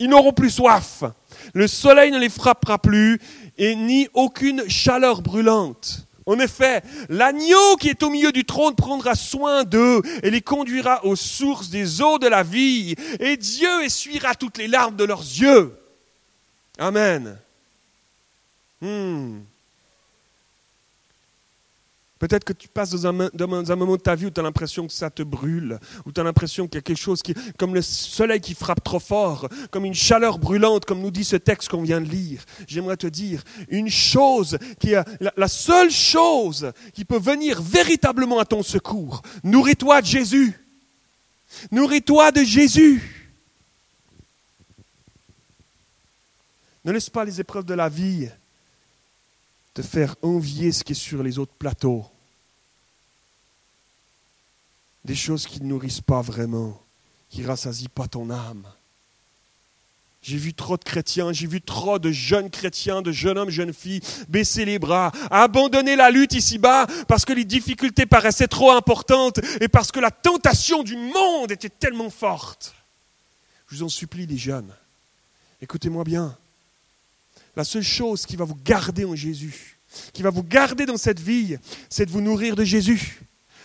Ils n'auront plus soif. Le soleil ne les frappera plus et ni aucune chaleur brûlante. En effet, l'agneau qui est au milieu du trône prendra soin d'eux et les conduira aux sources des eaux de la vie, et Dieu essuiera toutes les larmes de leurs yeux. Amen. Hmm. Peut-être que tu passes dans un, moment de ta vie où tu as l'impression que ça te brûle, où tu as l'impression qu'il y a quelque chose qui, comme le soleil qui frappe trop fort, comme une chaleur brûlante, comme nous dit ce texte qu'on vient de lire. J'aimerais te dire, une chose qui a, la seule chose qui peut venir véritablement à ton secours, nourris-toi de Jésus. Nourris-toi de Jésus. Ne laisse pas les épreuves de la vie te faire envier ce qui est sur les autres plateaux des choses qui ne nourrissent pas vraiment, qui rassasient pas ton âme. J'ai vu trop de chrétiens, j'ai vu trop de jeunes chrétiens, de jeunes hommes, jeunes filles baisser les bras, abandonner la lutte ici-bas parce que les difficultés paraissaient trop importantes et parce que la tentation du monde était tellement forte. Je vous en supplie, les jeunes, écoutez-moi bien. La seule chose qui va vous garder en Jésus, qui va vous garder dans cette vie, c'est de vous nourrir de Jésus.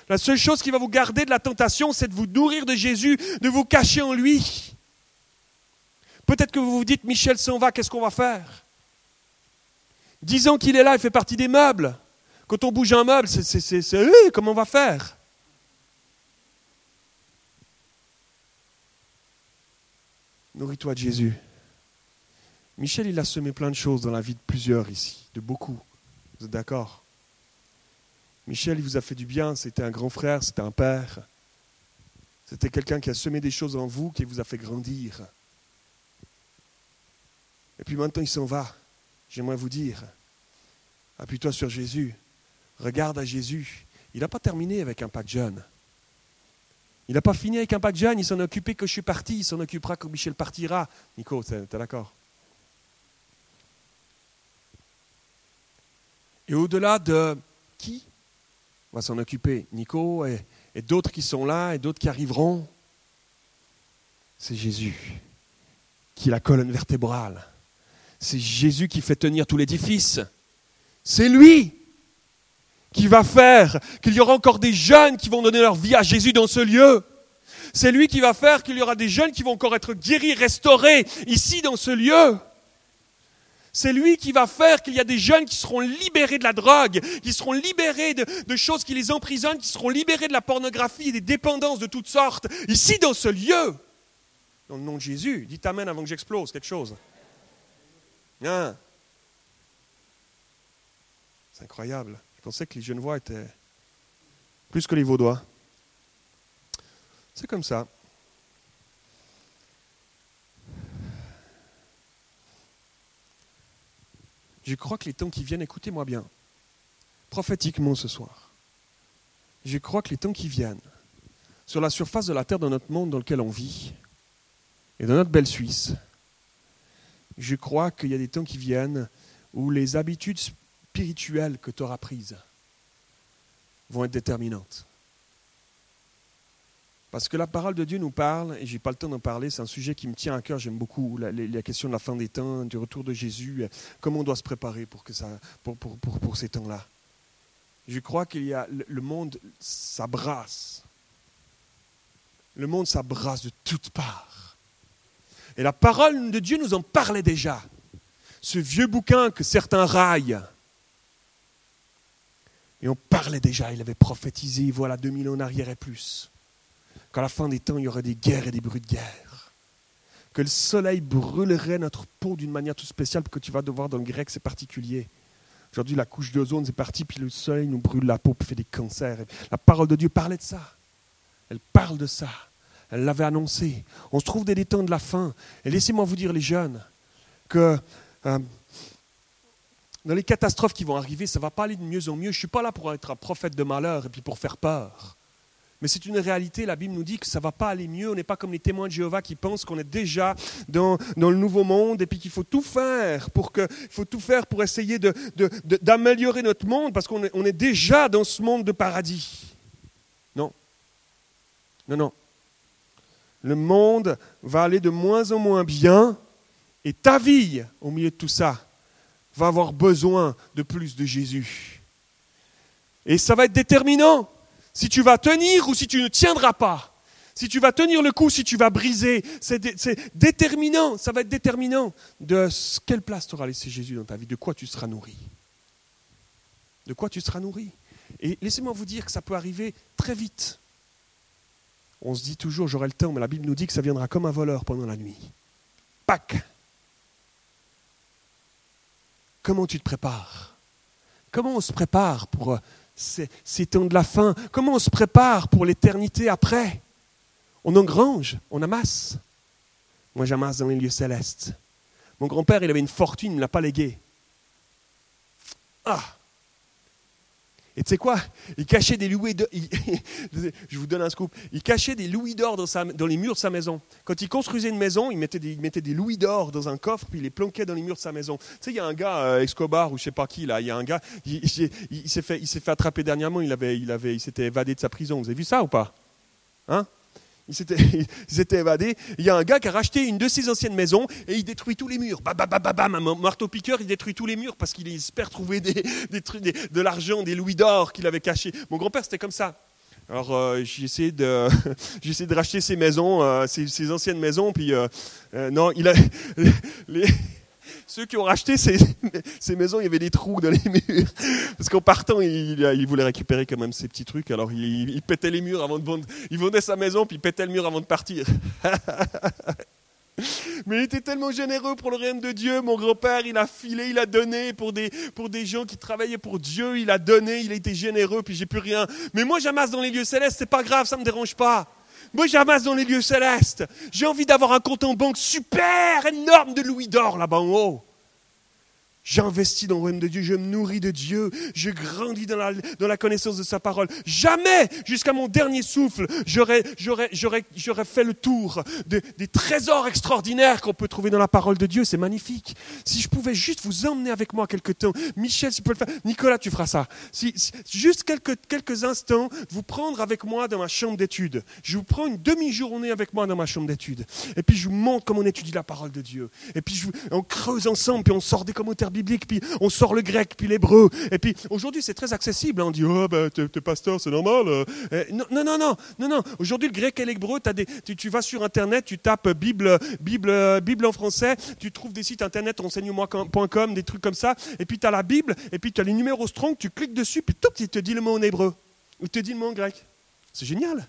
La seule chose qui va vous garder de la tentation, c'est de vous nourrir de Jésus, de vous cacher en lui. Peut-être que vous vous dites, Michel s'en va, qu'est-ce qu'on va faire? Disons qu'il est là, il fait partie des meubles. Quand on bouge un meuble, c'est, euh, comment on va faire? Nourris-toi de Jésus. Michel, il a semé plein de choses dans la vie de plusieurs ici, de beaucoup. Vous êtes d'accord? Michel, il vous a fait du bien, c'était un grand frère, c'était un père. C'était quelqu'un qui a semé des choses en vous, qui vous a fait grandir. Et puis maintenant, il s'en va. J'aimerais vous dire, appuie-toi sur Jésus, regarde à Jésus. Il n'a pas terminé avec un de jeune. Il n'a pas fini avec un de jeune, il s'en est occupé que je suis parti, il s'en occupera quand Michel partira. Nico, tu es d'accord? Et au-delà de qui va s'en occuper. Nico et, d'autres qui sont là et d'autres qui arriveront. C'est Jésus qui est la colonne vertébrale. C'est Jésus qui fait tenir tout l'édifice. C'est lui qui va faire qu'il y aura encore des jeunes qui vont donner leur vie à Jésus dans ce lieu. C'est lui qui va faire qu'il y aura des jeunes qui vont encore être guéris, restaurés ici dans ce lieu. C'est lui qui va faire qu'il y a des jeunes qui seront libérés de la drogue, qui seront libérés de, choses qui les emprisonnent, qui seront libérés de la pornographie et des dépendances de toutes sortes, ici dans ce lieu. Dans le nom de Jésus. Dites Amen avant que j'explose quelque chose. Hein? C'est incroyable. Je pensais que les jeunes voix étaient. plus que les Vaudois. C'est comme ça. Je crois que les temps qui viennent, écoutez-moi bien, prophétiquement ce soir, je crois que les temps qui viennent, sur la surface de la terre de notre monde dans lequel on vit, et dans notre belle Suisse, je crois qu'il y a des temps qui viennent où les habitudes spirituelles que tu auras prises vont être déterminantes. Parce que la parole de Dieu nous parle, et je n'ai pas le temps d'en parler, c'est un sujet qui me tient à cœur, j'aime beaucoup la, la, question de la fin des temps, du retour de Jésus, comment on doit se préparer pour, que ça, pour, pour, pour, pour ces temps-là. Je crois qu'il y a le monde s'abrasse. Le monde s'abrasse de toutes parts. Et la parole de Dieu nous en parlait déjà. Ce vieux bouquin que certains raillent. Et on parlait déjà, il avait prophétisé, voilà, 2000 ans en arrière et plus qu'à la fin des temps, il y aurait des guerres et des bruits de guerre. Que le soleil brûlerait notre peau d'une manière toute spéciale, que tu vas devoir dans le grec, c'est particulier. Aujourd'hui, la couche d'ozone, c'est parti, puis le soleil nous brûle la peau, puis fait des cancers. La parole de Dieu parlait de ça. Elle parle de ça. Elle l'avait annoncé. On se trouve dès les temps de la fin. Et laissez-moi vous dire, les jeunes, que euh, dans les catastrophes qui vont arriver, ça ne va pas aller de mieux en mieux. Je ne suis pas là pour être un prophète de malheur et puis pour faire peur. Mais c'est une réalité, la Bible nous dit que ça ne va pas aller mieux. On n'est pas comme les témoins de Jéhovah qui pensent qu'on est déjà dans, dans, le nouveau monde et puis qu'il faut tout faire pour faut tout faire pour essayer d'améliorer de, notre monde parce qu'on est, on est déjà dans ce monde de paradis. Non. Non, non. Le monde va aller de moins en moins bien et ta vie, au milieu de tout ça, va avoir besoin de plus de Jésus. Et ça va être déterminant si tu vas tenir ou si tu ne tiendras pas. Si tu vas tenir le coup, si tu vas briser, c'est déterminant, ça va être déterminant de quelle place tu auras laissé Jésus dans ta vie, de quoi tu seras nourri. De quoi tu seras nourri. Et laissez-moi vous dire que ça peut arriver très vite. On se dit toujours, j'aurai le temps, mais la Bible nous dit que ça viendra comme un voleur pendant la nuit. Pâques. Comment tu te prépares? Comment on se prépare pour ces, temps de la fin Comment on se prépare pour l'éternité après? On engrange, on amasse. Moi, j'amasse dans les lieux célestes. Mon grand-père, il avait une fortune, il ne l'a pas léguée. Ah et tu sais quoi? Il cachait des louis d'or. Je vous donne un scoop. Il cachait des louis d'or dans, dans, les murs de sa maison. Quand il construisait une maison, il mettait des, il mettait des louis d'or dans un coffre, puis il les planquait dans les murs de sa maison. Tu sais, il y a un gars, euh, Escobar ou je sais pas qui, là, il y a un gars, il, il s'est fait, fait, attraper dernièrement, il, avait, il, avait, il s'était évadé de sa prison. Vous avez vu ça ou pas? Hein? ils s'étaient évadés. Il y a un gars qui a racheté une de ses anciennes maisons et il détruit tous les murs. Bam, bam, bam, bam, un marteau-piqueur, il détruit tous les murs parce qu'il espère trouver de l'argent, des louis d'or qu'il avait cachés. Mon grand-père, c'était comme ça. Alors euh, j'ai essayé de j'ai de racheter ses maisons, euh, anciennes maisons, puis euh, non, il a les, ceux qui ont racheté ces, ces, maisons, il y avait des trous dans les murs. Parce qu'en partant, il, il, voulait récupérer quand même ces petits trucs. Alors il, il, pétait les murs avant de vendre. Il vendait sa maison, puis il pétait le mur avant de partir. Mais il était tellement généreux pour le règne de Dieu. Mon grand-père, il a filé, il a donné pour des, pour des gens qui travaillaient pour Dieu. Il a donné, il a été généreux, puis j'ai plus rien. Mais moi, j'amasse dans les lieux célestes, c'est pas grave, ça me dérange pas. Moi, j'amasse dans les lieux célestes. J'ai envie d'avoir un compte en banque super énorme de louis d'or là-bas en haut. J'investis dans le royaume de Dieu, je me nourris de Dieu, je grandis dans la, dans la connaissance de sa parole. Jamais, jusqu'à mon dernier souffle, j'aurais, fait le tour des trésors extraordinaires qu'on peut trouver dans la parole de Dieu. C'est magnifique. Si je pouvais juste vous emmener avec moi quelque temps, Michel, tu peux le faire, Nicolas, tu feras ça. Si, juste quelques, quelques instants, vous prendre avec moi dans ma chambre d'études. Je vous prends une demi-journée avec moi dans ma chambre d'études. Et puis je vous montre comment on étudie la parole de Dieu. Et puis on creuse ensemble, puis on sort des commentaires biblique, puis on sort le grec, puis l'hébreu. Et puis aujourd'hui, c'est très accessible. Hein. On dit, oh, bah, t'es, pasteur, c'est normal. Euh. non, non, non, non, non. Aujourd'hui, le grec et l'hébreu, des, tu, tu, vas sur Internet, tu tapes Bible, Bible, Bible en français, tu trouves des sites Internet, enseigne-moi.com, des trucs comme ça. Et puis tu as la Bible, et puis tu as les numéros strong, tu cliques dessus, puis tout, il te dit le mot en hébreu. Ou te dit le mot en grec. C'est génial.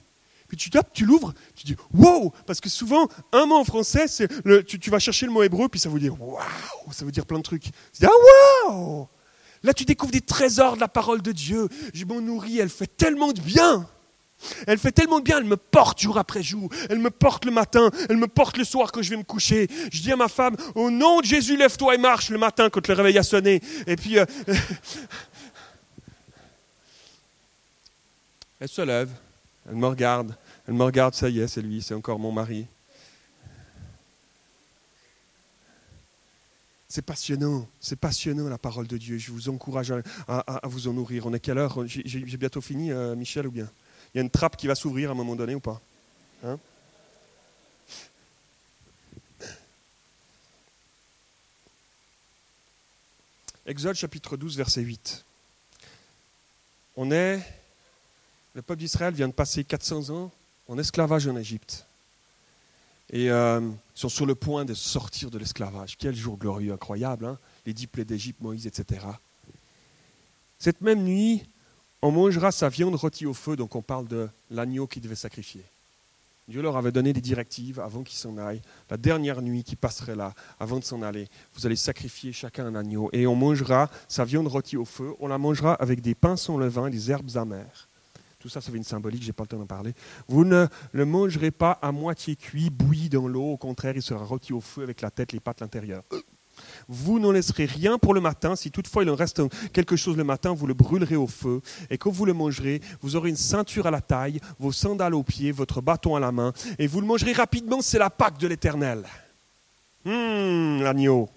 Puis tu tapes, tu l'ouvres, tu dis wow Parce que souvent, un mot en français, tu, vas chercher le mot hébreu, puis ça veut dire waouh Ça veut dire plein de trucs. Tu dis ah wow Là, tu découvres des trésors de la parole de Dieu. Je m'en nourris, elle fait tellement de bien. Elle fait tellement de bien, elle me porte jour après jour. Elle me porte le matin, elle me porte le soir quand je vais me coucher. Je dis à ma femme, au nom de Jésus, lève-toi et marche le matin quand le réveil a sonné. Et puis, euh, elle se lève, elle me regarde, elle me regarde, ça y est, c'est lui, c'est encore mon mari. C'est passionnant, c'est passionnant la parole de Dieu. Je vous encourage à, vous en nourrir. On est quelle heure? J'ai bientôt fini, euh, Michel, ou bien? Il y a une trappe qui va s'ouvrir à un moment donné ou pas? Hein? Exode chapitre 12, verset 8. On est, le peuple d'Israël vient de passer 400 ans en esclavage en Égypte et euh, sont sur le point de sortir de l'esclavage. Quel jour glorieux, incroyable, hein les dix plaies d'Égypte, Moïse, etc. Cette même nuit, on mangera sa viande rôtie au feu, donc on parle de l'agneau qui devait sacrifier. Dieu leur avait donné des directives avant qu'ils s'en aillent. La dernière nuit qui passerait là, avant de s'en aller, vous allez sacrifier chacun un agneau. Et on mangera sa viande rôtie au feu. On la mangera avec des pains sans levain des herbes amères. Tout ça, ça fait une symbolique, je n'ai pas le temps d'en parler. Vous ne le mangerez pas à moitié cuit, bouilli dans l'eau. Au contraire, il sera rôti au feu avec la tête, les pattes, l'intérieur. Vous n'en laisserez rien pour le matin. Si toutefois il en reste quelque chose le matin, vous le brûlerez au feu. Et quand vous le mangerez, vous aurez une ceinture à la taille, vos sandales aux pieds, votre bâton à la main. Et vous le mangerez rapidement, c'est la Pâque de l'Éternel. Hum, l'agneau.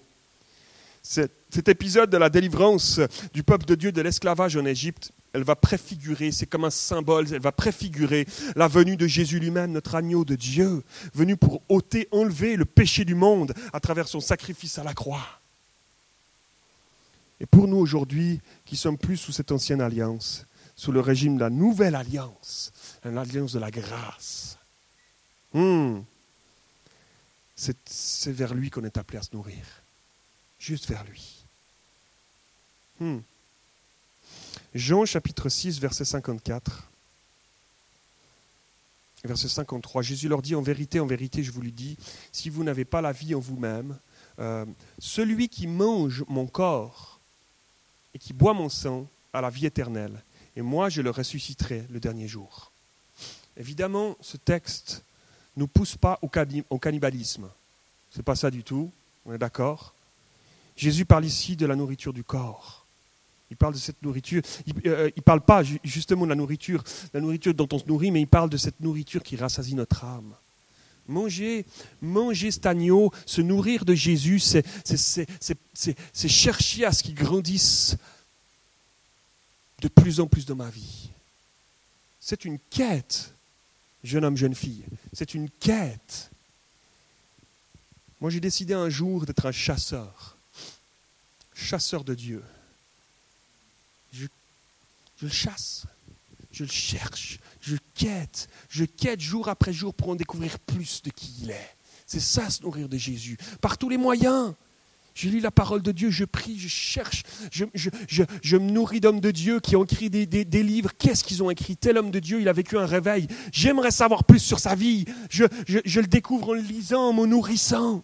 Cet épisode de la délivrance du peuple de Dieu de l'esclavage en Égypte elle va préfigurer, c'est comme un symbole, elle va préfigurer la venue de Jésus lui-même, notre agneau de Dieu, venu pour ôter, enlever le péché du monde à travers son sacrifice à la croix. Et pour nous aujourd'hui, qui sommes plus sous cette ancienne alliance, sous le régime de la nouvelle alliance, l'alliance de la grâce, hmm, c'est vers lui qu'on est appelé à se nourrir. Juste vers lui. Hmm. Jean chapitre 6, verset 54. Verset 53, Jésus leur dit, en vérité, en vérité, je vous le dis, si vous n'avez pas la vie en vous-même, euh, celui qui mange mon corps et qui boit mon sang a la vie éternelle, et moi je le ressusciterai le dernier jour. Évidemment, ce texte ne nous pousse pas au, cannibalisme. Ce n'est pas ça du tout, on est d'accord? Jésus parle ici de la nourriture du corps. Il parle de cette nourriture. Il ne euh, parle pas justement de la nourriture, la nourriture dont on se nourrit, mais il parle de cette nourriture qui rassasie notre âme. Manger, manger cet agneau, se nourrir de Jésus, c'est chercher à ce qu'il grandisse de plus en plus dans ma vie. C'est une quête, jeune homme, jeune fille. C'est une quête. Moi, j'ai décidé un jour d'être un chasseur, chasseur de Dieu le chasse, je le cherche, je quête, je quête jour après jour pour en découvrir plus de qui il est. C'est ça, se nourrir de Jésus, par tous les moyens. Je lis la parole de Dieu, je prie, je cherche, je, je, me nourris d'hommes de Dieu qui ont écrit des, des livres. Qu'est-ce qu'ils ont écrit? Tel homme de Dieu, il a vécu un réveil. J'aimerais savoir plus sur sa vie. Je, le découvre en le lisant, en me nourrissant.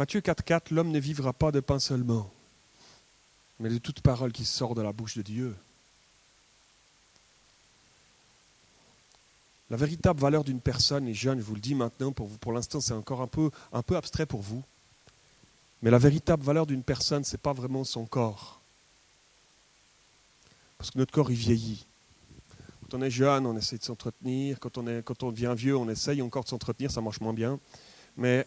Matthieu 4,4, l'homme ne vivra pas de pain seulement, mais de toute parole qui sort de la bouche de Dieu. La véritable valeur d'une personne, et jeune, je vous le dis maintenant, pour, pour l'instant c'est encore un peu, un peu abstrait pour vous, mais la véritable valeur d'une personne, ce n'est pas vraiment son corps. Parce que notre corps, il vieillit. Quand on est jeune, on essaie de s'entretenir. Quand on, est, quand on devient vieux, on essaye encore de s'entretenir, ça marche moins bien. Mais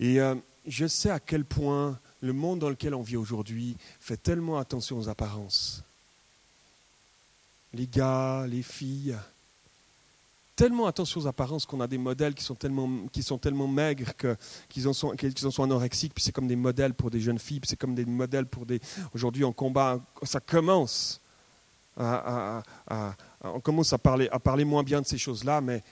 et euh, je sais à quel point le monde dans lequel on vit aujourd'hui fait tellement attention aux apparences. Les gars, les filles, tellement attention aux apparences qu'on a des modèles qui sont tellement, qui sont tellement maigres qu'ils en, sont, en sont anorexiques, puis c'est comme des modèles pour des jeunes filles, puis c'est comme des modèles pour des... Aujourd'hui, on combat, ça commence à, on commence à parler, à parler moins bien de ces choses-là, mais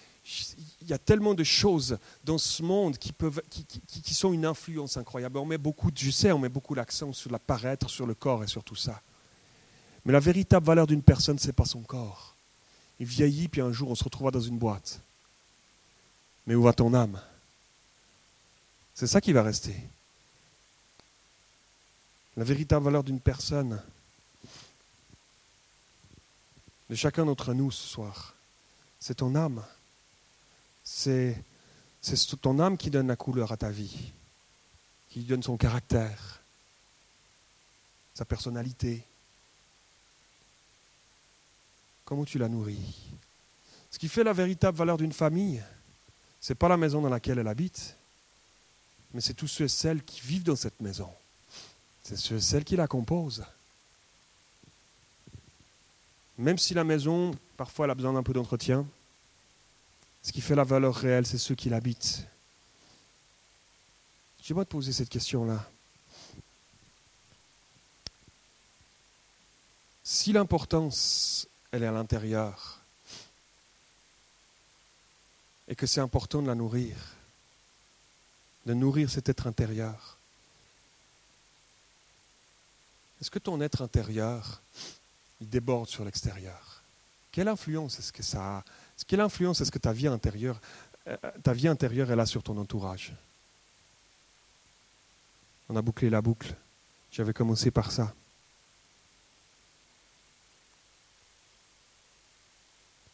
il y a tellement de choses dans ce monde qui, peuvent, qui, sont une influence incroyable. On met beaucoup, je sais, on met beaucoup l'accent sur la paraître, sur le corps et sur tout ça. Mais la véritable valeur d'une personne, ce n'est pas son corps. Il vieillit, puis un jour, on se retrouvera dans une boîte. Mais où va ton âme? C'est ça qui va rester. La véritable valeur d'une personne, de chacun d'entre nous ce soir, c'est ton âme. C'est, ton âme qui donne la couleur à ta vie, qui donne son caractère, sa personnalité. Comment tu la nourris? Ce qui fait la véritable valeur d'une famille, ce n'est pas la maison dans laquelle elle habite, mais c'est tous ceux et celles qui vivent dans cette maison. C'est ceux et celles qui la composent. Même si la maison, parfois, elle a besoin d'un peu d'entretien, ce qui fait la valeur réelle, c'est ceux qui l'habitent. J'aimerais te poser cette question-là. Si l'importance, elle est à l'intérieur, et que c'est important de la nourrir, de nourrir cet être intérieur, est-ce que ton être intérieur, il déborde sur l'extérieur? Quelle influence est-ce que ça a Quelle influence est-ce que ta vie intérieure, euh, ta vie sur ton entourage On a bouclé la boucle. J'avais commencé par ça.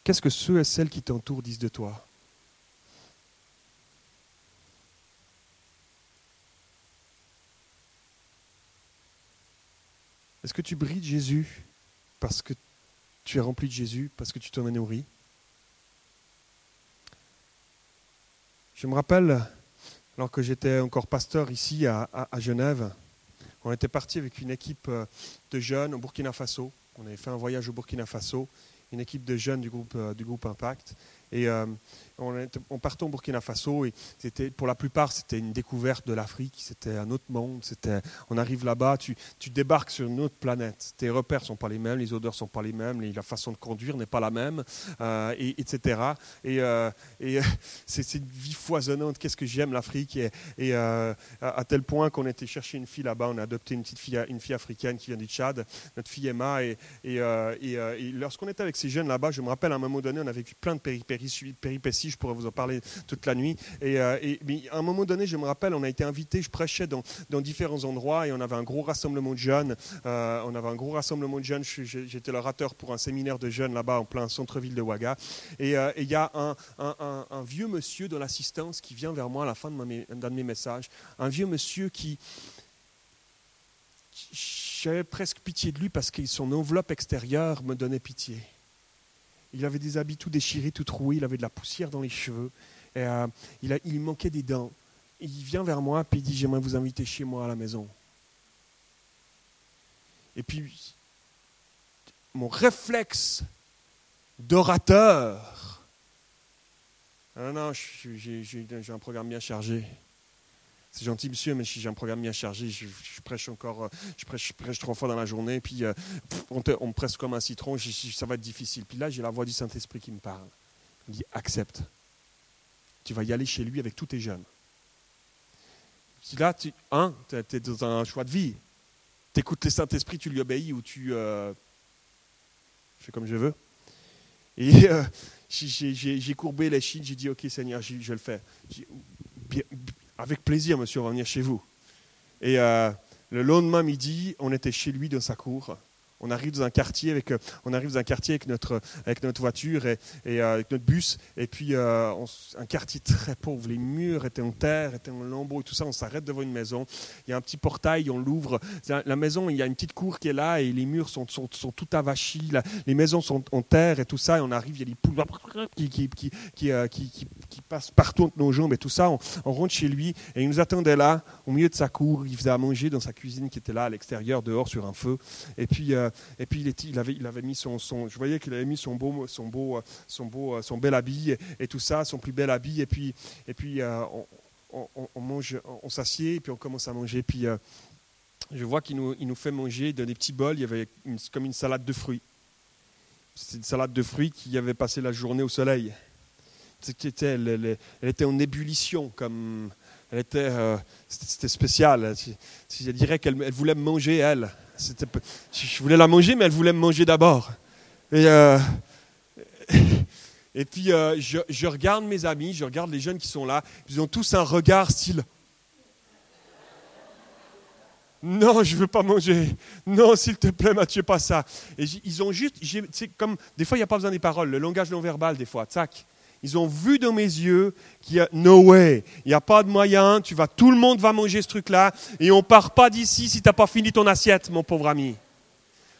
Qu'est-ce que ceux et celles qui t'entourent disent de toi? Est-ce que tu brilles de Jésus parce que tu es rempli de Jésus, parce que tu t'en es nourri? Je me rappelle, alors que j'étais encore pasteur ici à, Genève, on était parti avec une équipe euh, de jeunes au Burkina Faso. On avait fait un voyage au Burkina Faso, une équipe de jeunes du groupe, euh, du groupe Impact. Et euh, on, on, partait au Burkina Faso et c'était, pour la plupart, c'était une découverte de l'Afrique, c'était un autre monde. C'était, on arrive là-bas, tu, tu débarques sur une autre planète. Tes repères sont pas les mêmes, les odeurs sont pas les mêmes, la façon de conduire n'est pas la même, euh, et, etc. Et, euh, c'est, une vie foisonnante. Qu'est-ce que j'aime l'Afrique? Et, à, tel point qu'on était chercher une fille là-bas, on a adopté une petite fille, une fille africaine qui vient du Tchad, notre fille Emma. Et, et, et lorsqu'on était avec ces jeunes là-bas, je me rappelle à un moment donné, on a vécu plein de péripéties péripéties, je pourrais vous en parler toute la nuit. Et, euh, à un moment donné, je me rappelle, on a été invité, je prêchais dans, différents endroits et on avait un gros rassemblement de jeunes. Euh, on avait un gros rassemblement de jeunes. J'étais l'orateur pour un séminaire de jeunes là-bas en plein centre-ville de Ouaga. Et euh, il y a un, vieux monsieur dans l'assistance qui vient vers moi à la fin d'un de mes messages. Un vieux monsieur qui j'avais presque pitié de lui parce que son enveloppe extérieure me donnait pitié. Il avait des habits tout déchirés, tout troués, il avait de la poussière dans les cheveux, et, euh, il, manquait des dents. il vient vers moi, puis il dit, j'aimerais vous inviter chez moi à la maison. Et puis, mon réflexe d'orateur, ah non, non, j'ai un programme bien chargé. C'est gentil, monsieur, mais si j'ai un programme bien chargé, je, prêche encore, euh, je prêche, prêche, trois fois dans la journée, puis euh, on, me presse comme un citron, ça va être difficile. Puis là, j'ai la voix du Saint-Esprit qui me parle. Il me dit, accepte. Tu vas y aller chez lui avec tous tes jeunes. Si là, tu un, es dans un choix de vie. Tu écoutes le Saint-Esprit, tu lui obéis ou tu euh, fais comme je veux. Et j'ai courbé les chines, j'ai dit, ok Seigneur, je, je le fais. Avec plaisir, monsieur, on va venir chez vous. Et euh, le lendemain midi, on était chez lui dans sa cour. On arrive dans un quartier avec, euh, on arrive dans un quartier avec notre, avec notre voiture et, et euh, avec notre bus. Et puis, euh, un quartier très pauvre. Les murs étaient en terre, étaient en lambeaux et tout ça. On s'arrête devant une maison. Il y a un petit portail, on l'ouvre. La maison, il y a une petite cour qui est là et les murs sont, sont, sont tout avachis. Les maisons sont en terre et tout ça. Et on arrive, il y a des poules qui, qui, qui, qui, qui passent partout entre nos jambes et tout ça. On, rentre chez lui et il nous attendait là, au milieu de sa cour. Il faisait à manger dans sa cuisine qui était là, à l'extérieur, dehors, sur un feu. Et puis, et puis il, avait, il avait mis son, je voyais qu'il avait mis son beau, son beau, son beau, son bel habit et, tout ça, son plus bel habit. Et puis, et puis euh, on, mange, on s'assied et puis on commence à manger. Puis euh, je vois qu'il nous, il nous fait manger dans des petits bols. Il y avait comme une salade de fruits. C'était une salade de fruits qui avait passé la journée au soleil. C'était, elle, était en ébullition, comme elle était, euh, c'était, spécial. Je, dirais qu'elle elle voulait manger elle je voulais la manger, mais elle voulait me manger d'abord. Et, euh, puis, euh, je, regarde mes amis, je regarde les jeunes qui sont là. Ils ont tous un regard style. Non, je ne veux pas manger. Non, s'il te plaît, Mathieu, pas ça. Et ils ont juste, tu sais, comme des fois, il n'y a pas besoin des paroles, le langage non verbal, des fois, tac. Ils ont vu dans mes yeux qu'il y a no way, il n'y a pas de moyen, tu vas, tout le monde va manger ce truc-là, et on part pas d'ici si tu n'as pas fini ton assiette, mon pauvre ami.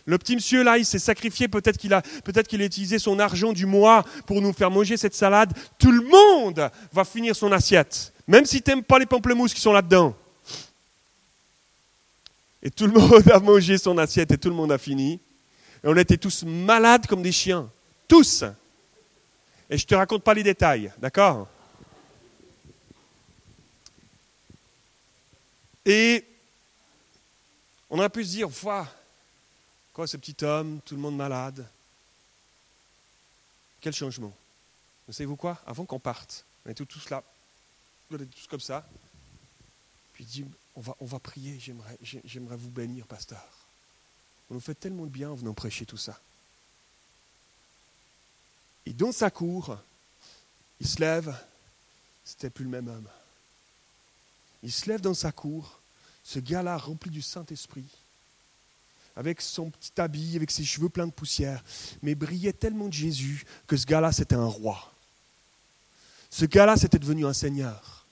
Le petit monsieur là, il s'est sacrifié, peut-être qu'il a, peut-être qu'il a utilisé son argent du mois pour nous faire manger cette salade. Tout le monde va finir son assiette, même si tu n'aimes pas les pamplemousses qui sont là-dedans. Et tout le monde a mangé son assiette et tout le monde a fini. Et on était tous malades comme des chiens. Tous. Et je ne te raconte pas les détails, d'accord? Et on aurait pu se dire, voilà, quoi ce petit homme, tout le monde malade Quel changement Vous savez-vous quoi? Avant qu'on parte, on est tous là, on est tous comme ça. Puis il dit, on va, on va prier, j'aimerais, j'aimerais vous bénir, pasteur. On nous fait tellement de bien en venant prêcher tout ça. Et dans sa cour, il se lève, c'était plus le même homme. Il se lève dans sa cour, ce gars-là rempli du Saint-Esprit, avec son petit habit, avec ses cheveux pleins de poussière, mais brillait tellement de Jésus que ce gars-là, c'était un roi. Ce gars-là, c'était devenu un seigneur.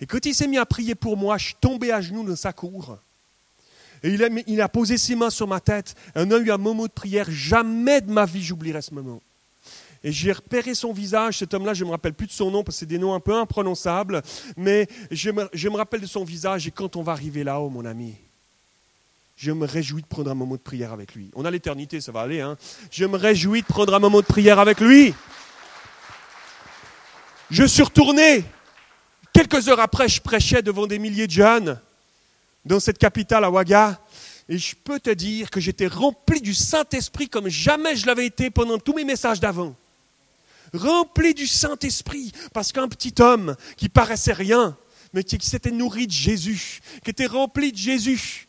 Et quand il s'est mis à prier pour moi, je suis tombé à genoux dans sa cour. Et il a, posé ses mains sur ma tête. Et on a eu un moment de prière. Jamais de ma vie, j'oublierai ce moment. Et j'ai repéré son visage, cet homme-là, je ne me rappelle plus de son nom parce que c'est des noms un peu imprononçables, mais je me, je me rappelle de son visage et quand on va arriver là-haut, mon ami, je me réjouis de prendre un moment de prière avec lui. On a l'éternité, ça va aller. Hein je me réjouis de prendre un moment de prière avec lui. Je suis retourné. Quelques heures après, je prêchais devant des milliers de jeunes dans cette capitale à Ouaga. Et je peux te dire que j'étais rempli du Saint-Esprit comme jamais je l'avais été pendant tous mes messages d'avant rempli du Saint-Esprit, parce qu'un petit homme qui paraissait rien, mais qui s'était nourri de Jésus, qui était rempli de Jésus,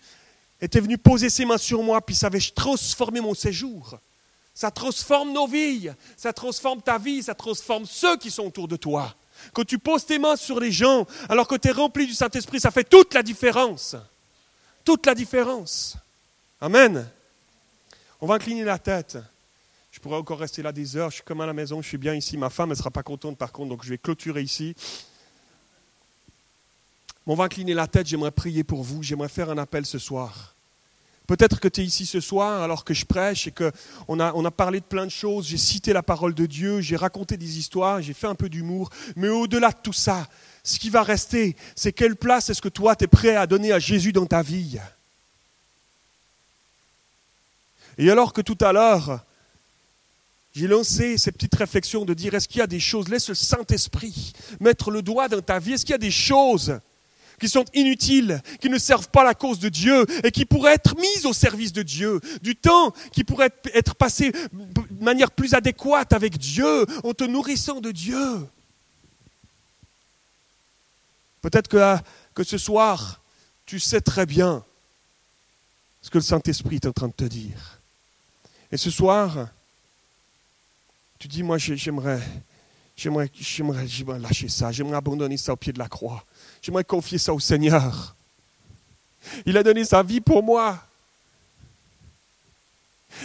était venu poser ses mains sur moi, puis ça avait transformé mon séjour. Ça transforme nos vies, ça transforme ta vie, ça transforme ceux qui sont autour de toi. Quand tu poses tes mains sur les gens, alors que tu es rempli du Saint-Esprit, ça fait toute la différence. Toute la différence. Amen. On va incliner la tête. Je pourrais encore rester là des heures. Je suis comme à la maison, je suis bien ici. Ma femme, elle ne sera pas contente par contre, donc je vais clôturer ici. on va incliner la tête, j'aimerais prier pour vous, j'aimerais faire un appel ce soir. Peut-être que tu es ici ce soir alors que je prêche et qu'on a, on a parlé de plein de choses, j'ai cité la parole de Dieu, j'ai raconté des histoires, j'ai fait un peu d'humour, mais au-delà de tout ça, ce qui va rester, c'est quelle place est-ce que toi tu es prêt à donner à Jésus dans ta vie? Et alors que tout à l'heure, j'ai lancé cette petite réflexion de dire est-ce qu'il y a des choses, laisse le Saint-Esprit mettre le doigt dans ta vie, est-ce qu'il y a des choses qui sont inutiles, qui ne servent pas la cause de Dieu et qui pourraient être mises au service de Dieu, du temps qui pourrait être passé de manière plus adéquate avec Dieu, en te nourrissant de Dieu. Peut-être que, que ce soir, tu sais très bien ce que le Saint-Esprit est en train de te dire. Et ce soir, tu dis, moi, j'aimerais, j'aimerais, j'aimerais, j'aimerais lâcher ça, j'aimerais abandonner ça au pied de la croix. J'aimerais confier ça au Seigneur. Il a donné sa vie pour moi.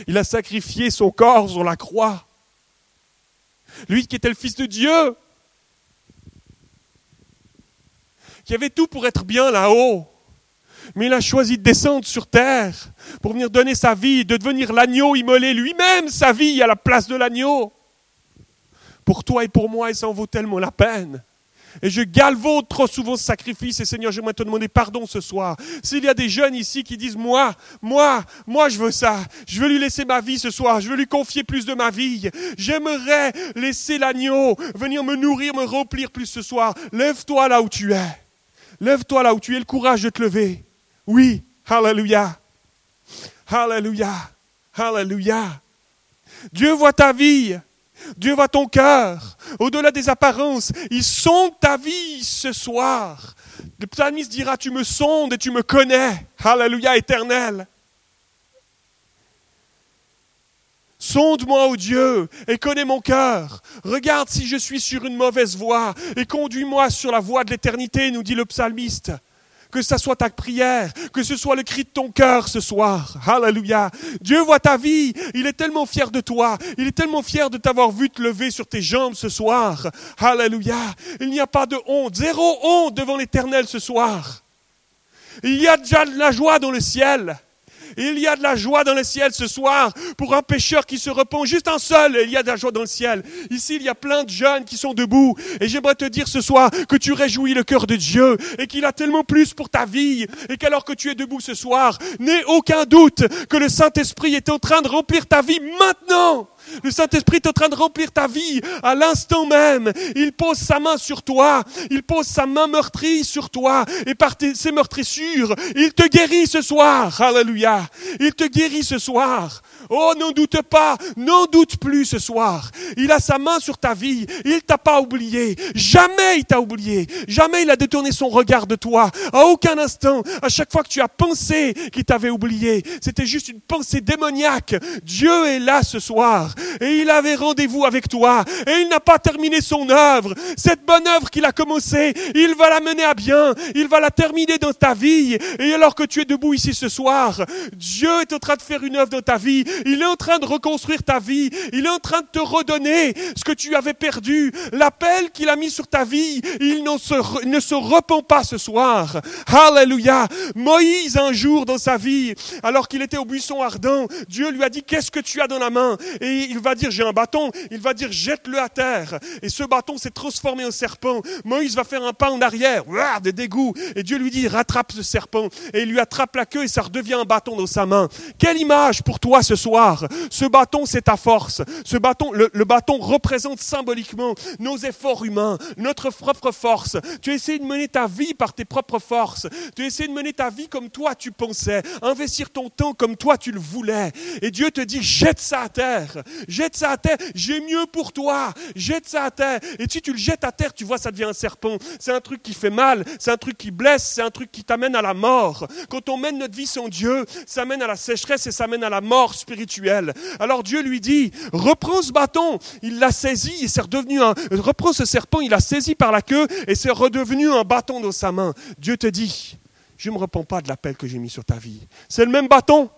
Il a sacrifié son corps sur la croix. Lui qui était le Fils de Dieu, qui avait tout pour être bien là-haut. Mais il a choisi de descendre sur terre pour venir donner sa vie, de devenir l'agneau immolé lui-même sa vie à la place de l'agneau pour toi et pour moi, et ça en vaut tellement la peine. Et je galvaude trop souvent ce sacrifice. Et Seigneur, j'aimerais te demander pardon ce soir. S'il y a des jeunes ici qui disent, moi, moi, moi, je veux ça. Je veux lui laisser ma vie ce soir. Je veux lui confier plus de ma vie. J'aimerais laisser l'agneau venir me nourrir, me remplir plus ce soir. Lève-toi là où tu es. Lève-toi là où tu es. Le courage de te lever. Oui. Alléluia. Alléluia. Alléluia. Dieu voit ta vie. Dieu voit ton cœur. Au-delà des apparences, il sonde ta vie ce soir. Le psalmiste dira, tu me sondes et tu me connais. Alléluia éternel. Sonde-moi, ô Dieu, et connais mon cœur. Regarde si je suis sur une mauvaise voie, et conduis-moi sur la voie de l'éternité, nous dit le psalmiste. Que ça soit ta prière, que ce soit le cri de ton cœur ce soir. Alléluia. Dieu voit ta vie. Il est tellement fier de toi. Il est tellement fier de t'avoir vu te lever sur tes jambes ce soir. Alléluia. Il n'y a pas de honte. Zéro honte devant l'éternel ce soir. Il y a déjà de la joie dans le ciel. Il y a de la joie dans le ciel ce soir pour un pécheur qui se repent. Juste un seul, il y a de la joie dans le ciel. Ici, il y a plein de jeunes qui sont debout. Et j'aimerais te dire ce soir que tu réjouis le cœur de Dieu et qu'il a tellement plus pour ta vie. Et qu'alors que tu es debout ce soir, n'aie aucun doute que le Saint-Esprit est en train de remplir ta vie maintenant. Le Saint-Esprit est en train de remplir ta vie à l'instant même. Il pose sa main sur toi. Il pose sa main meurtrie sur toi. Et par ses meurtrissures, il te guérit ce soir. Alléluia. Il te guérit ce soir. Oh, n'en doute pas, n'en doute plus ce soir. Il a sa main sur ta vie, il t'a pas oublié. Jamais il t'a oublié. Jamais il a détourné son regard de toi. À aucun instant, à chaque fois que tu as pensé qu'il t'avait oublié, c'était juste une pensée démoniaque. Dieu est là ce soir et il avait rendez-vous avec toi et il n'a pas terminé son œuvre. Cette bonne œuvre qu'il a commencée, il va la mener à bien. Il va la terminer dans ta vie. Et alors que tu es debout ici ce soir, Dieu est en train de faire une œuvre dans ta vie il est en train de reconstruire ta vie. Il est en train de te redonner ce que tu avais perdu. L'appel qu'il a mis sur ta vie, il ne se, ne se repent pas ce soir. Alléluia. Moïse, un jour dans sa vie, alors qu'il était au buisson ardent, Dieu lui a dit, qu'est-ce que tu as dans la main? Il va dire, j'ai un bâton. Il va dire, jette-le à terre. Et ce bâton s'est transformé en serpent. Moïse va faire un pas en arrière, des dégoûts. Et Dieu lui dit, rattrape ce serpent. Et il lui attrape la queue et ça redevient un bâton dans sa main. Quelle image pour toi ce soir. Ce bâton, c'est ta force. Ce bâton, le, bâton représente symboliquement nos efforts humains, notre propre force. Tu essaies de mener ta vie par tes propres forces. Tu essaies de mener ta vie comme toi tu pensais, investir ton temps comme toi tu le voulais. Et Dieu te dit, jette ça à terre. Jette ça à terre. J'ai mieux pour toi. Jette ça à terre. Et si tu le jettes à terre, tu vois, ça devient un serpent. C'est un truc qui fait mal. C'est un truc qui blesse. C'est un truc qui t'amène à la mort. Quand on mène notre vie sans Dieu, ça mène à la sécheresse et ça mène à la mort spirituelle alors Dieu lui dit, reprends ce bâton. Il l'a saisi et c'est redevenu un, reprends ce serpent, il l'a saisi par la queue et c'est redevenu un bâton dans sa main. Dieu te dit, je ne me repens pas de l'appel que j'ai mis sur ta vie. C'est le même bâton,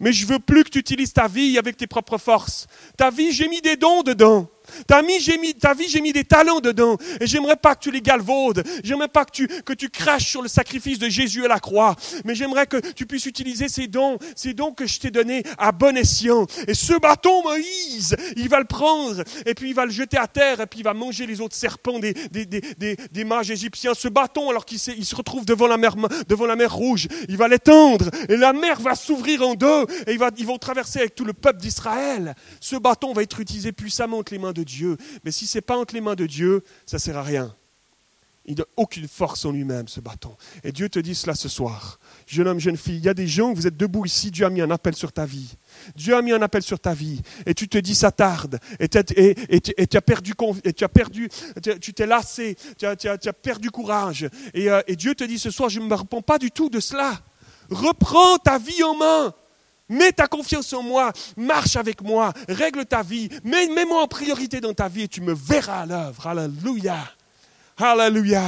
mais je veux plus que tu utilises ta vie avec tes propres forces. Ta vie, j'ai mis des dons dedans. Ta vie, j'ai mis, ta vie, j'ai mis des talents dedans. Et j'aimerais pas que tu les galvaudes. J'aimerais pas que tu, que tu craches sur le sacrifice de Jésus à la croix. Mais j'aimerais que tu puisses utiliser ces dons, ces dons que je t'ai donnés à bon escient. Et ce bâton, Moïse, il va le prendre. Et puis il va le jeter à terre. Et puis il va manger les autres serpents des, des, des, des, mages égyptiens. Ce bâton, alors qu'il se retrouve devant la mer, devant la mer rouge, il va l'étendre. Et la mer va s'ouvrir en deux. Et il va, ils vont traverser avec tout le peuple d'Israël. Ce bâton va être utilisé puissamment entre les mains de Dieu. Mais si ce n'est pas entre les mains de Dieu, ça ne sert à rien. Il n'a aucune force en lui-même, ce bâton. Et Dieu te dit cela ce soir. Jeune homme, jeune fille, il y a des gens, vous êtes debout ici, Dieu a mis un appel sur ta vie. Dieu a mis un appel sur ta vie. Et tu te dis, ça tarde. Et, tu as perdu, tu as perdu, tu t'es lassé, tu as, perdu courage. Et, euh, et Dieu te dit ce soir, je ne me réponds pas du tout de cela. Reprends ta vie en main. Mets ta confiance en moi, marche avec moi, règle ta vie, mets-moi en priorité dans ta vie et tu me verras à l'œuvre. Alléluia. Alléluia.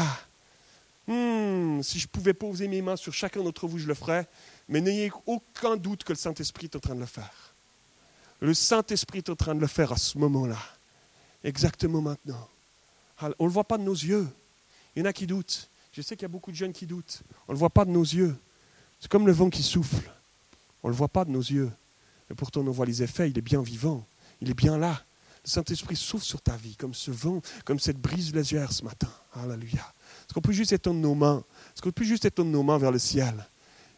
Hmm, si je pouvais poser mes mains sur chacun d'entre vous, je le ferais, mais n'ayez aucun doute que le Saint-Esprit est en train de le faire. Le Saint-Esprit est en train de le faire à ce moment-là, exactement maintenant. On ne le voit pas de nos yeux. Il y en a qui doutent. Je sais qu'il y a beaucoup de jeunes qui doutent. On ne le voit pas de nos yeux. C'est comme le vent qui souffle. On ne le voit pas de nos yeux. Et pourtant, on voit les effets. Il est bien vivant. Il est bien là. Le Saint-Esprit souffle sur ta vie, comme ce vent, comme cette brise légère ce matin. Alléluia. Est-ce qu'on peut juste étendre nos mains? Est-ce qu'on peut juste étendre nos mains vers le ciel?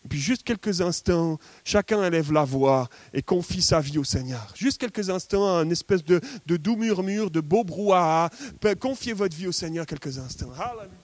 Et puis juste quelques instants, chacun élève la voix et confie sa vie au Seigneur. Juste quelques instants, un espèce de, de doux murmure, de beau brouhaha. Confiez votre vie au Seigneur quelques instants. Alléluia.